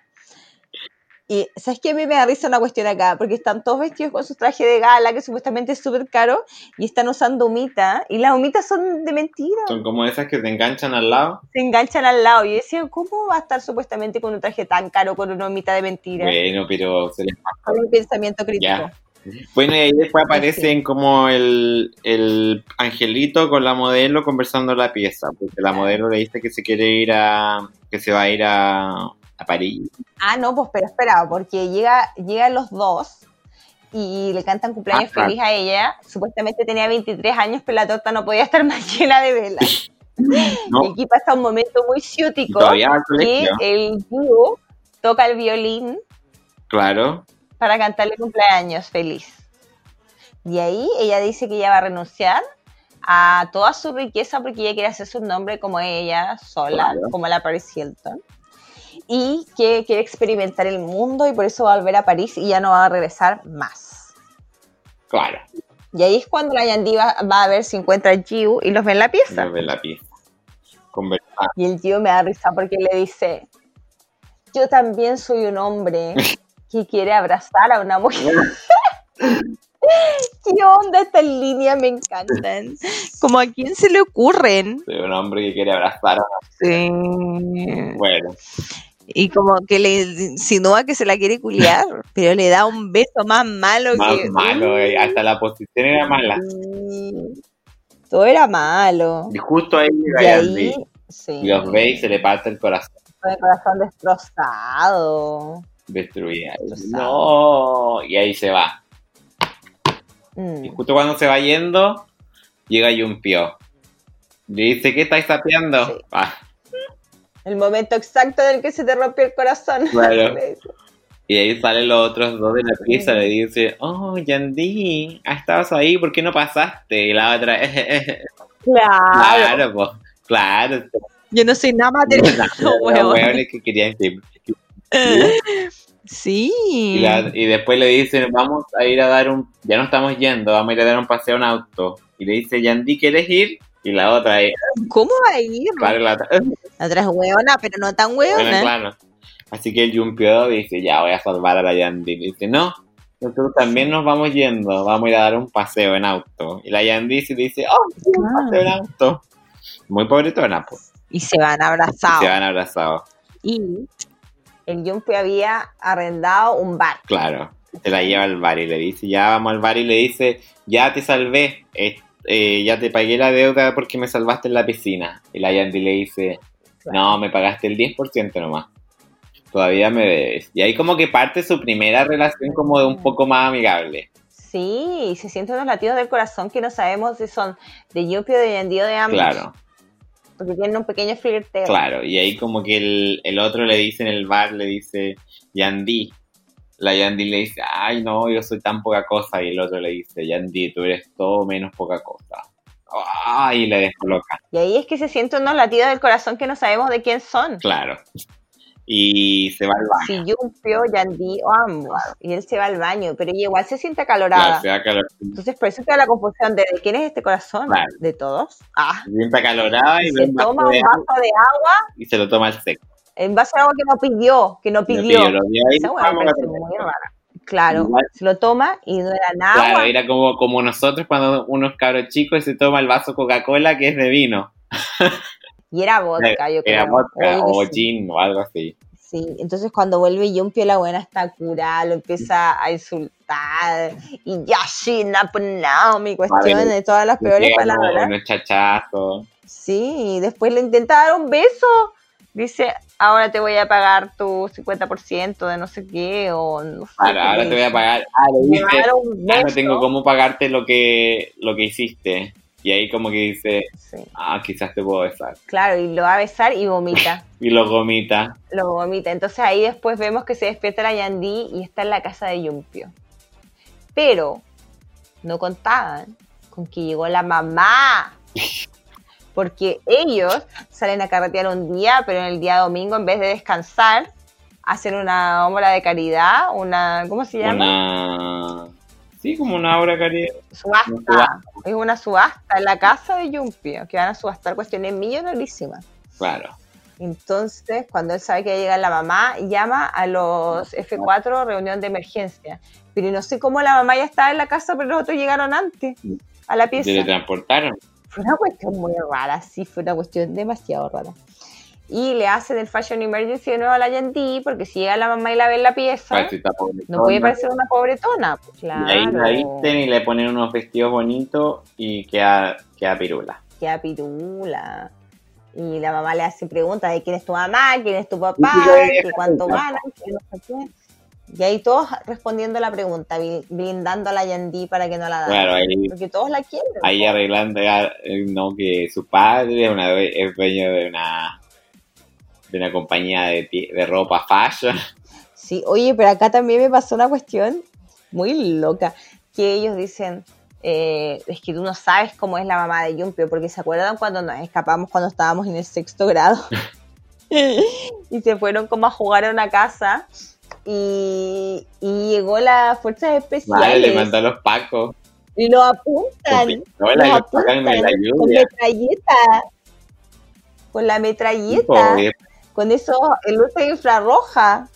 Y, ¿sabes qué? A mí me da risa una cuestión acá, porque están todos vestidos con sus trajes de gala, que supuestamente es súper caro, y están usando humita, y las humitas son de mentira, son como esas que te enganchan al lado. se enganchan al lado. Y yo decía, ¿cómo va a estar supuestamente con un traje tan caro con una humita de mentira? Bueno, pero se les Con un pensamiento crítico. Ya. Bueno, y ahí después aparecen como el, el angelito con la modelo conversando la pieza, porque la modelo le dice que se quiere ir a, que se va a ir a, a París. Ah, no, pues pero espera, porque llega, llegan los dos y le cantan cumpleaños Ah, feliz a ella. Supuestamente tenía 23 años, pero la torta no podía estar más llena de velas. Y aquí pasa un momento muy ciútico que el dúo toca el violín claro. para cantarle cumpleaños feliz. Y ahí ella dice que ella va a renunciar a toda su riqueza porque ella quiere hacer su nombre como ella sola, Claro. como la Paris Hilton. Y que quiere experimentar el mundo y por eso va a volver a París y ya no va a regresar más. Claro. Y ahí es cuando la Yandy va, va a ver si encuentra a Giu y los ve en la pieza. No ve la pieza. Conversar. Y el tío me da risa porque le dice, yo también soy un hombre que quiere abrazar a una mujer. ¿Qué onda estas líneas? Me encantan. Como a quién se le ocurren. de un hombre que quiere abrazar a Sí. Bueno, Y como que le insinúa que se la quiere culiar, pero le da un beso más malo más que... malo, eh, hasta la posición era mala. Todo era malo. Y justo ahí Y llega ahí, sí, y los ve y se le parte el corazón el corazón destrozado. Destrozado. No, y ahí se va. Mm. Y justo cuando se va yendo, llega Yumpio. Le dice, ¿qué estáis sapeando? Sí. Ah, El momento exacto en el que se te rompió el corazón. Claro. y ahí salen los otros dos de la pieza, le dice, oh, Yandy, ah, estabas ahí, ¿por qué no pasaste? Y la otra, Claro. claro, pues, claro. Yo no soy nada material. Los huevón. hueones que querían que... Sí. Y, la- y después le dicen, vamos a ir a dar un... Ya no estamos yendo, vamos a ir a dar un paseo en auto. Y le dice, Yandy, ¿quieres ir? Y la otra, eh, ¿Cómo va a ir? la otra, La otra es hueona, pero no tan Bueno, hueona. claro. Así que el Yumpio dice, ya voy a salvar a la Yandy. Dice, no, nosotros también nos vamos yendo, vamos a ir a dar un paseo en auto. Y la Yandy se dice, oh, sí, un Ah. paseo en auto. Muy pobretona, pues. Y se van Y abrazados. se van abrazados. Y el Jumpy había arrendado un bar. Claro. Se la lleva al bar y le dice, ya vamos al bar y le dice, ya te salvé, eh, ya te pagué la deuda porque me salvaste en la piscina. Y la Yandy le dice, no, me pagaste el 10% nomás. Todavía me debes. Y ahí como que parte su primera relación como de un poco más amigable. Sí, y se sienten unos latidos del corazón que no sabemos si son de Jumpy o de Yandy o de ambos. Claro, Porque tienen un pequeño flirteo. claro. Y ahí como que el, el otro le dice en el bar, le dice, Yandy. La Yandy le dice, ay no, yo soy tan poca cosa. Y el otro le dice, Yandy, tú eres todo menos poca cosa. Ay, le descoloca. Y ahí es que se sienten unos latidos del corazón que no sabemos de quién son. Claro. Y se va al baño. Si Jumpy o Yandy o ambos. Y él se va al baño, pero igual se siente acalorada. Claro, se va calor. Entonces, por eso queda la confusión de quién es este corazón. Claro. ¿De todos? Ah. Se siente acalorada y, se toma un vaso de agua, y se lo toma al seco. En vaso de agua que no pidió, que no pidió. ahí, Esa hueá me a parece muy rara. Claro, Igual. se lo toma y no era nada. Claro, agua. era como, como nosotros cuando unos cabros chicos se toma el vaso Coca-Cola que es de vino. Y era vodka, yo creo. Era vodka o gin o algo así. Sí, entonces cuando vuelve Yumpio, la buena está curada, lo empieza a insultar. Y ya, sí, no, mi cuestión de todas las peores palabras. unos chachazos. Sí, y después le intenta dar un beso. Dice, ahora te voy a pagar tu 50% de no sé qué, o no sé. Ahora le te voy a pagar. Ah, dice, ah, no tengo cómo pagarte lo que, lo que hiciste. Y ahí como que dice, Sí, ah, quizás te puedo besar. claro, y lo va a besar y vomita. Y lo gomita. lo vomita. Entonces ahí después vemos que se despierta la Yandy y está en la casa de Yumpio. Pero no contaban con que llegó la mamá. Porque ellos salen a carretear un día, pero en el día domingo, en vez de descansar, hacen una obra de caridad, una, ¿cómo se llama? Una... Sí, como una obra caridad. Subasta. una subasta. Es una subasta en la casa de Yumpio, que van a subastar cuestiones millonarísimas. Claro. Entonces, cuando él sabe que va a llegar la mamá, llama a los F4 reunión de emergencia. Pero no sé cómo la mamá ya estaba en la casa, pero los otros llegaron antes a la Se pieza. le transportaron. Fue una cuestión muy rara, sí, fue una cuestión demasiado rara. y le hacen el Fashion Emergency de nuevo a la Yandy, porque si llega la mamá y la ve en la pieza, Parecita no puede parecer una pobretona. Pues, Y ahí la claro. visten y le ponen unos vestidos bonitos y queda, queda pirula. queda pirula. Y la mamá le hace preguntas de quién es tu mamá, quién es tu papá, cuánto ganan, que no sé qué. Y ahí todos respondiendo la pregunta, brindando a la Yandy para que no la dan. Claro, ahí, Porque todos la quieren. ahí arreglando ya, eh, no que su padre es, una, es dueño de una de una compañía de, de ropa fashion. Sí, oye, pero acá también me pasó una cuestión muy loca, que ellos dicen, eh, es que tú no sabes cómo es la mamá de Yumpio, porque se acuerdan cuando nos escapamos cuando estábamos en el sexto grado y se fueron como a jugar a una casa y, y llegó la fuerzas especiales le mandó a los pacos. y lo apuntan, Con los en la apuntan con metralleta, con la metralleta, con eso, el luz infrarroja,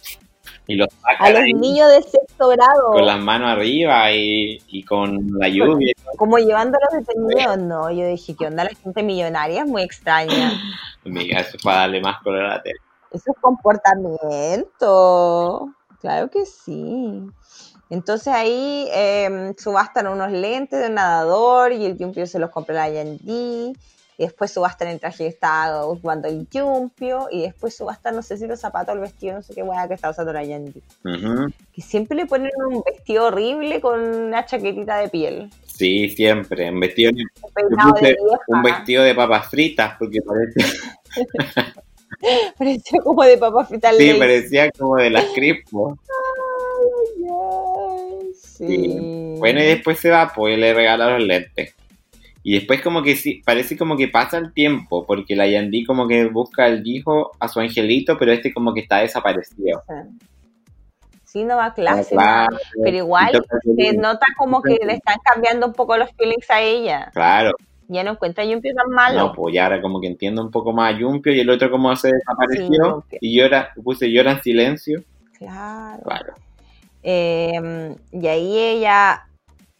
Y los a los ahí niños de sexto grado. con las manos arriba y, y con la lluvia. como llevándolos detenidos, no, yo dije, ¿qué onda la gente millonaria? Es muy extraña. Amiga, eso es para darle más color a la tele. Eso es comportamiento. Claro que sí. Entonces ahí eh, subastan unos lentes de un nadador y el Yumpio se los compra la Yandy. Y después subastan el traje que estaba usando el Yumpio. Y después subastan, no sé si los zapatos, el vestido, no sé qué hueá que está usando la Yandy. Ujú. Que siempre le ponen un vestido horrible con una chaquetita de piel. Sí, siempre. Un vestido, Un de un vestido de papas fritas porque parece, Parecía como de papa frita sí, parecía como de las crispo. Ay, ay, sí. Bueno, y después se va, pues le regala los lentes. Y después como que sí, parece como que pasa el tiempo, porque la Yandy como que busca al hijo a su angelito, pero este como que está desaparecido. Sí, no va a clase, No va a nada. clase, pero igual se nota como que le están cambiando un poco los feelings a ella. Claro, Ya no encuentra a Yumpio tan malo. no, pues ya ahora como que entiendo un poco más a Yumpio y el otro como se desapareció Yumpio. y llora, puse llora en silencio. Claro. Claro, Eh, y ahí ella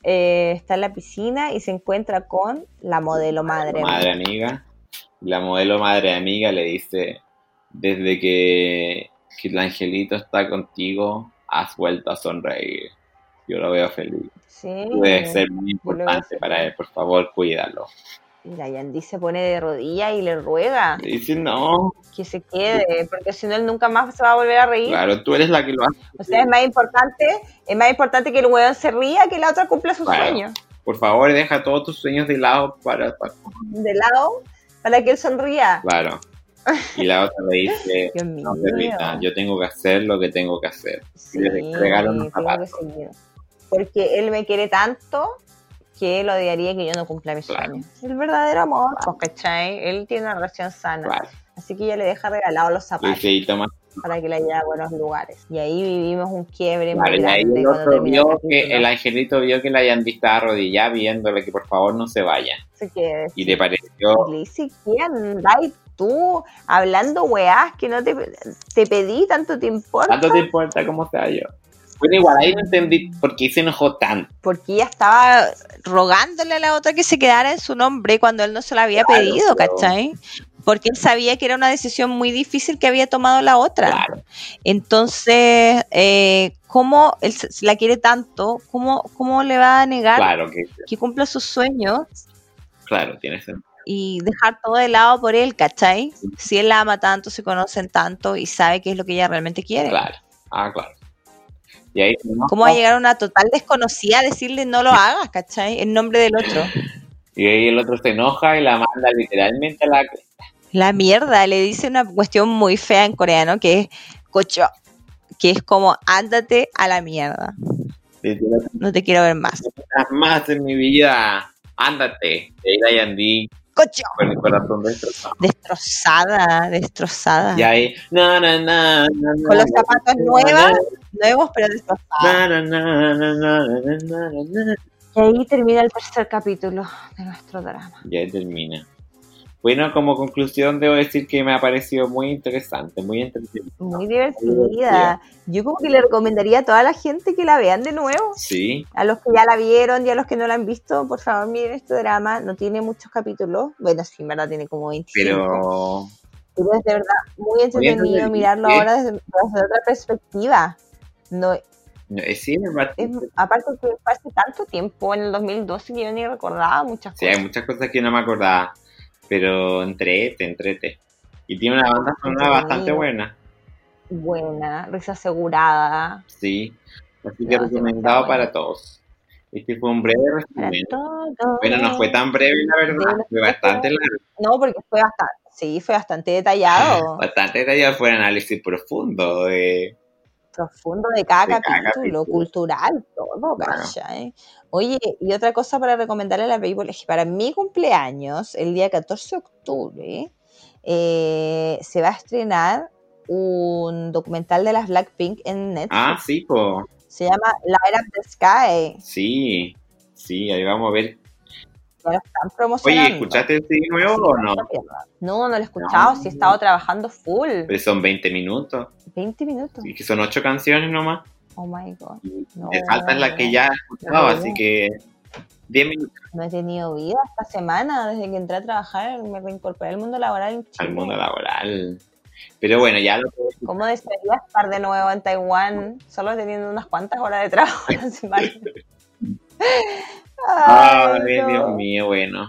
eh, está en la piscina y se encuentra con la modelo madre. madre amiga. La modelo madre amiga le dice, desde que, que el angelito está contigo, has vuelto a sonreír. Yo lo veo feliz. Sí. Puede ser muy importante para él, por favor, cuídalo. Y Yandy se pone de rodillas y le ruega Le dice, no, que se quede, porque si no él nunca más se va a volver a reír. claro, tú eres la que lo hace. O sea, es más importante, es más importante que el weón se ría que la otra cumpla sus Claro. sueños. Por favor, deja todos tus sueños de lado para... para- De lado, para que él sonría. Claro. Y la otra le dice, no, perrita, yo tengo que hacer lo que tengo que hacer. Sí, le regalo unos zapatos. Porque él me quiere tanto que él odiaría que yo no cumpla mis Claro. sueños. El verdadero amor, pues, ¿cachai? Él tiene una relación sana. Claro. Así que ella le deja regalados los zapatos toma para que la lleve a buenos lugares. Y ahí vivimos un quiebre Claro, muy grande el vio que angelito vio que la Yandy estaba arrodillada viéndole que por favor no se vaya. Que Y le pareció, le dice, ¿qué andáis tú hablando weás que no te, te pedí, tanto te importa? ¿cuánto te importa cómo sea yo? Bueno, igual ahí no entendí por qué se enojó tanto. Porque ella estaba rogándole a la otra que se quedara en su nombre cuando él no se lo había Claro, pedido, pero- ¿cachai? Porque él sabía que era una decisión muy difícil que había tomado la otra. Claro, Entonces, eh, ¿cómo él si la quiere tanto? ¿Cómo, cómo le va a negar claro, que, que cumpla sus sueños claro, tiene sentido. y dejar todo de lado por él, ¿cachai? Si él la ama tanto, se conocen tanto y sabe qué es lo que ella realmente quiere. Claro, ah, claro. Y ahí enoja, ¿Cómo va a llegar una total desconocida a decirle no lo hagas, ¿cachai? En nombre del otro. y ahí el otro se enoja y la manda literalmente a la... La mierda, le dice una cuestión muy fea en coreano que es cocho, que es como ándate a la mierda. No te quiero ver más. "No más en mi vida, ándate. Y ahí la Yandy con el corazón destrozado. Destrozada, destrozada. Y ahí, Con los zapatos nuevas, nuevos, pero destrozados. Y ahí termina el tercer capítulo de nuestro drama. Y ahí termina. Bueno, como conclusión debo decir que me ha parecido muy interesante, muy entretenido. Muy divertida. Yo como que le recomendaría a toda la gente que la vean de nuevo. Sí, A los que ya la vieron y a los que no la han visto, por favor miren este drama. No tiene muchos capítulos. Bueno, sí, en verdad tiene como 25. pero Pero es de verdad muy entretenido mirarlo ¿sí? ahora desde, desde otra perspectiva. No, No, sí, es es- aparte que hace tanto tiempo, en el 2012, que yo ni recordaba muchas Sí, hay cosas. muchas cosas que no me acordaba, pero entrete, entrete. Y tiene una banda sonora bastante buena, Buena, risa asegurada. sí. Así que No, recomendado para todos. Este fue un breve resumen. Bueno, no fue tan breve, la verdad, fue bastante largo, No, porque fue bastante, sí, fue bastante detallado, bastante detallado, fue un análisis profundo de... profundo de cada De capítulo, capítulo. cultural, todo. ¿cachai? Oye, y otra cosa para recomendarle a la People es que para mi cumpleaños, el día 14 de octubre, eh, se va a estrenar un documental de las Blackpink en Netflix. Ah, sí, po. Se llama Light Up the Sky. Sí, sí, ahí vamos a ver. Están Oye, promocionando. ¿escuchaste el CD nuevo o no? No, no lo he escuchado, No. sí he estado trabajando full. Pero son 20 minutos, 20 minutos. y que son 8 canciones nomás. Oh my god. No, me faltan las que ya he escuchado, así que 10 minutos No he tenido vida esta semana, desde que entré a trabajar, me reincorporé al mundo laboral en Chile. al mundo laboral. Pero bueno, ya lo que ¿Cómo desearía estar de nuevo en Taiwán, solo teniendo unas cuantas horas de trabajo a la semana? Ay, Ay, no. Dios mío, bueno.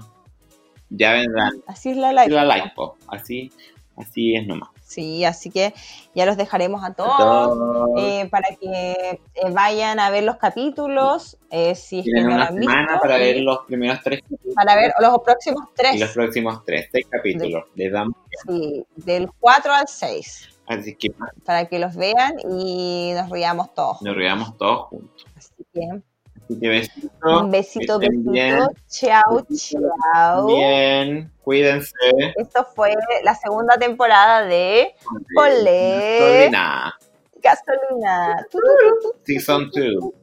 Ya vendrán. Así es la live. La live, po. Así, así es nomás. Sí, así que ya los dejaremos a todos. Todos eh, para que eh, vayan a ver los capítulos, eh, si es que tienen no lo una han semana visto, para ver los primeros tres capítulos para ver los próximos y los tres, próximos tres, seis capítulos. Les damos. sí, del 4 al 6, Así que para que los vean y nos riamos todos. nos reamos todos juntos. Así que Así que besitos. un besito, besito, bien. chao, chao. Bien, cuídense. Esto fue la segunda temporada de Olé. Solina. Gasolina. Tu. Season 2.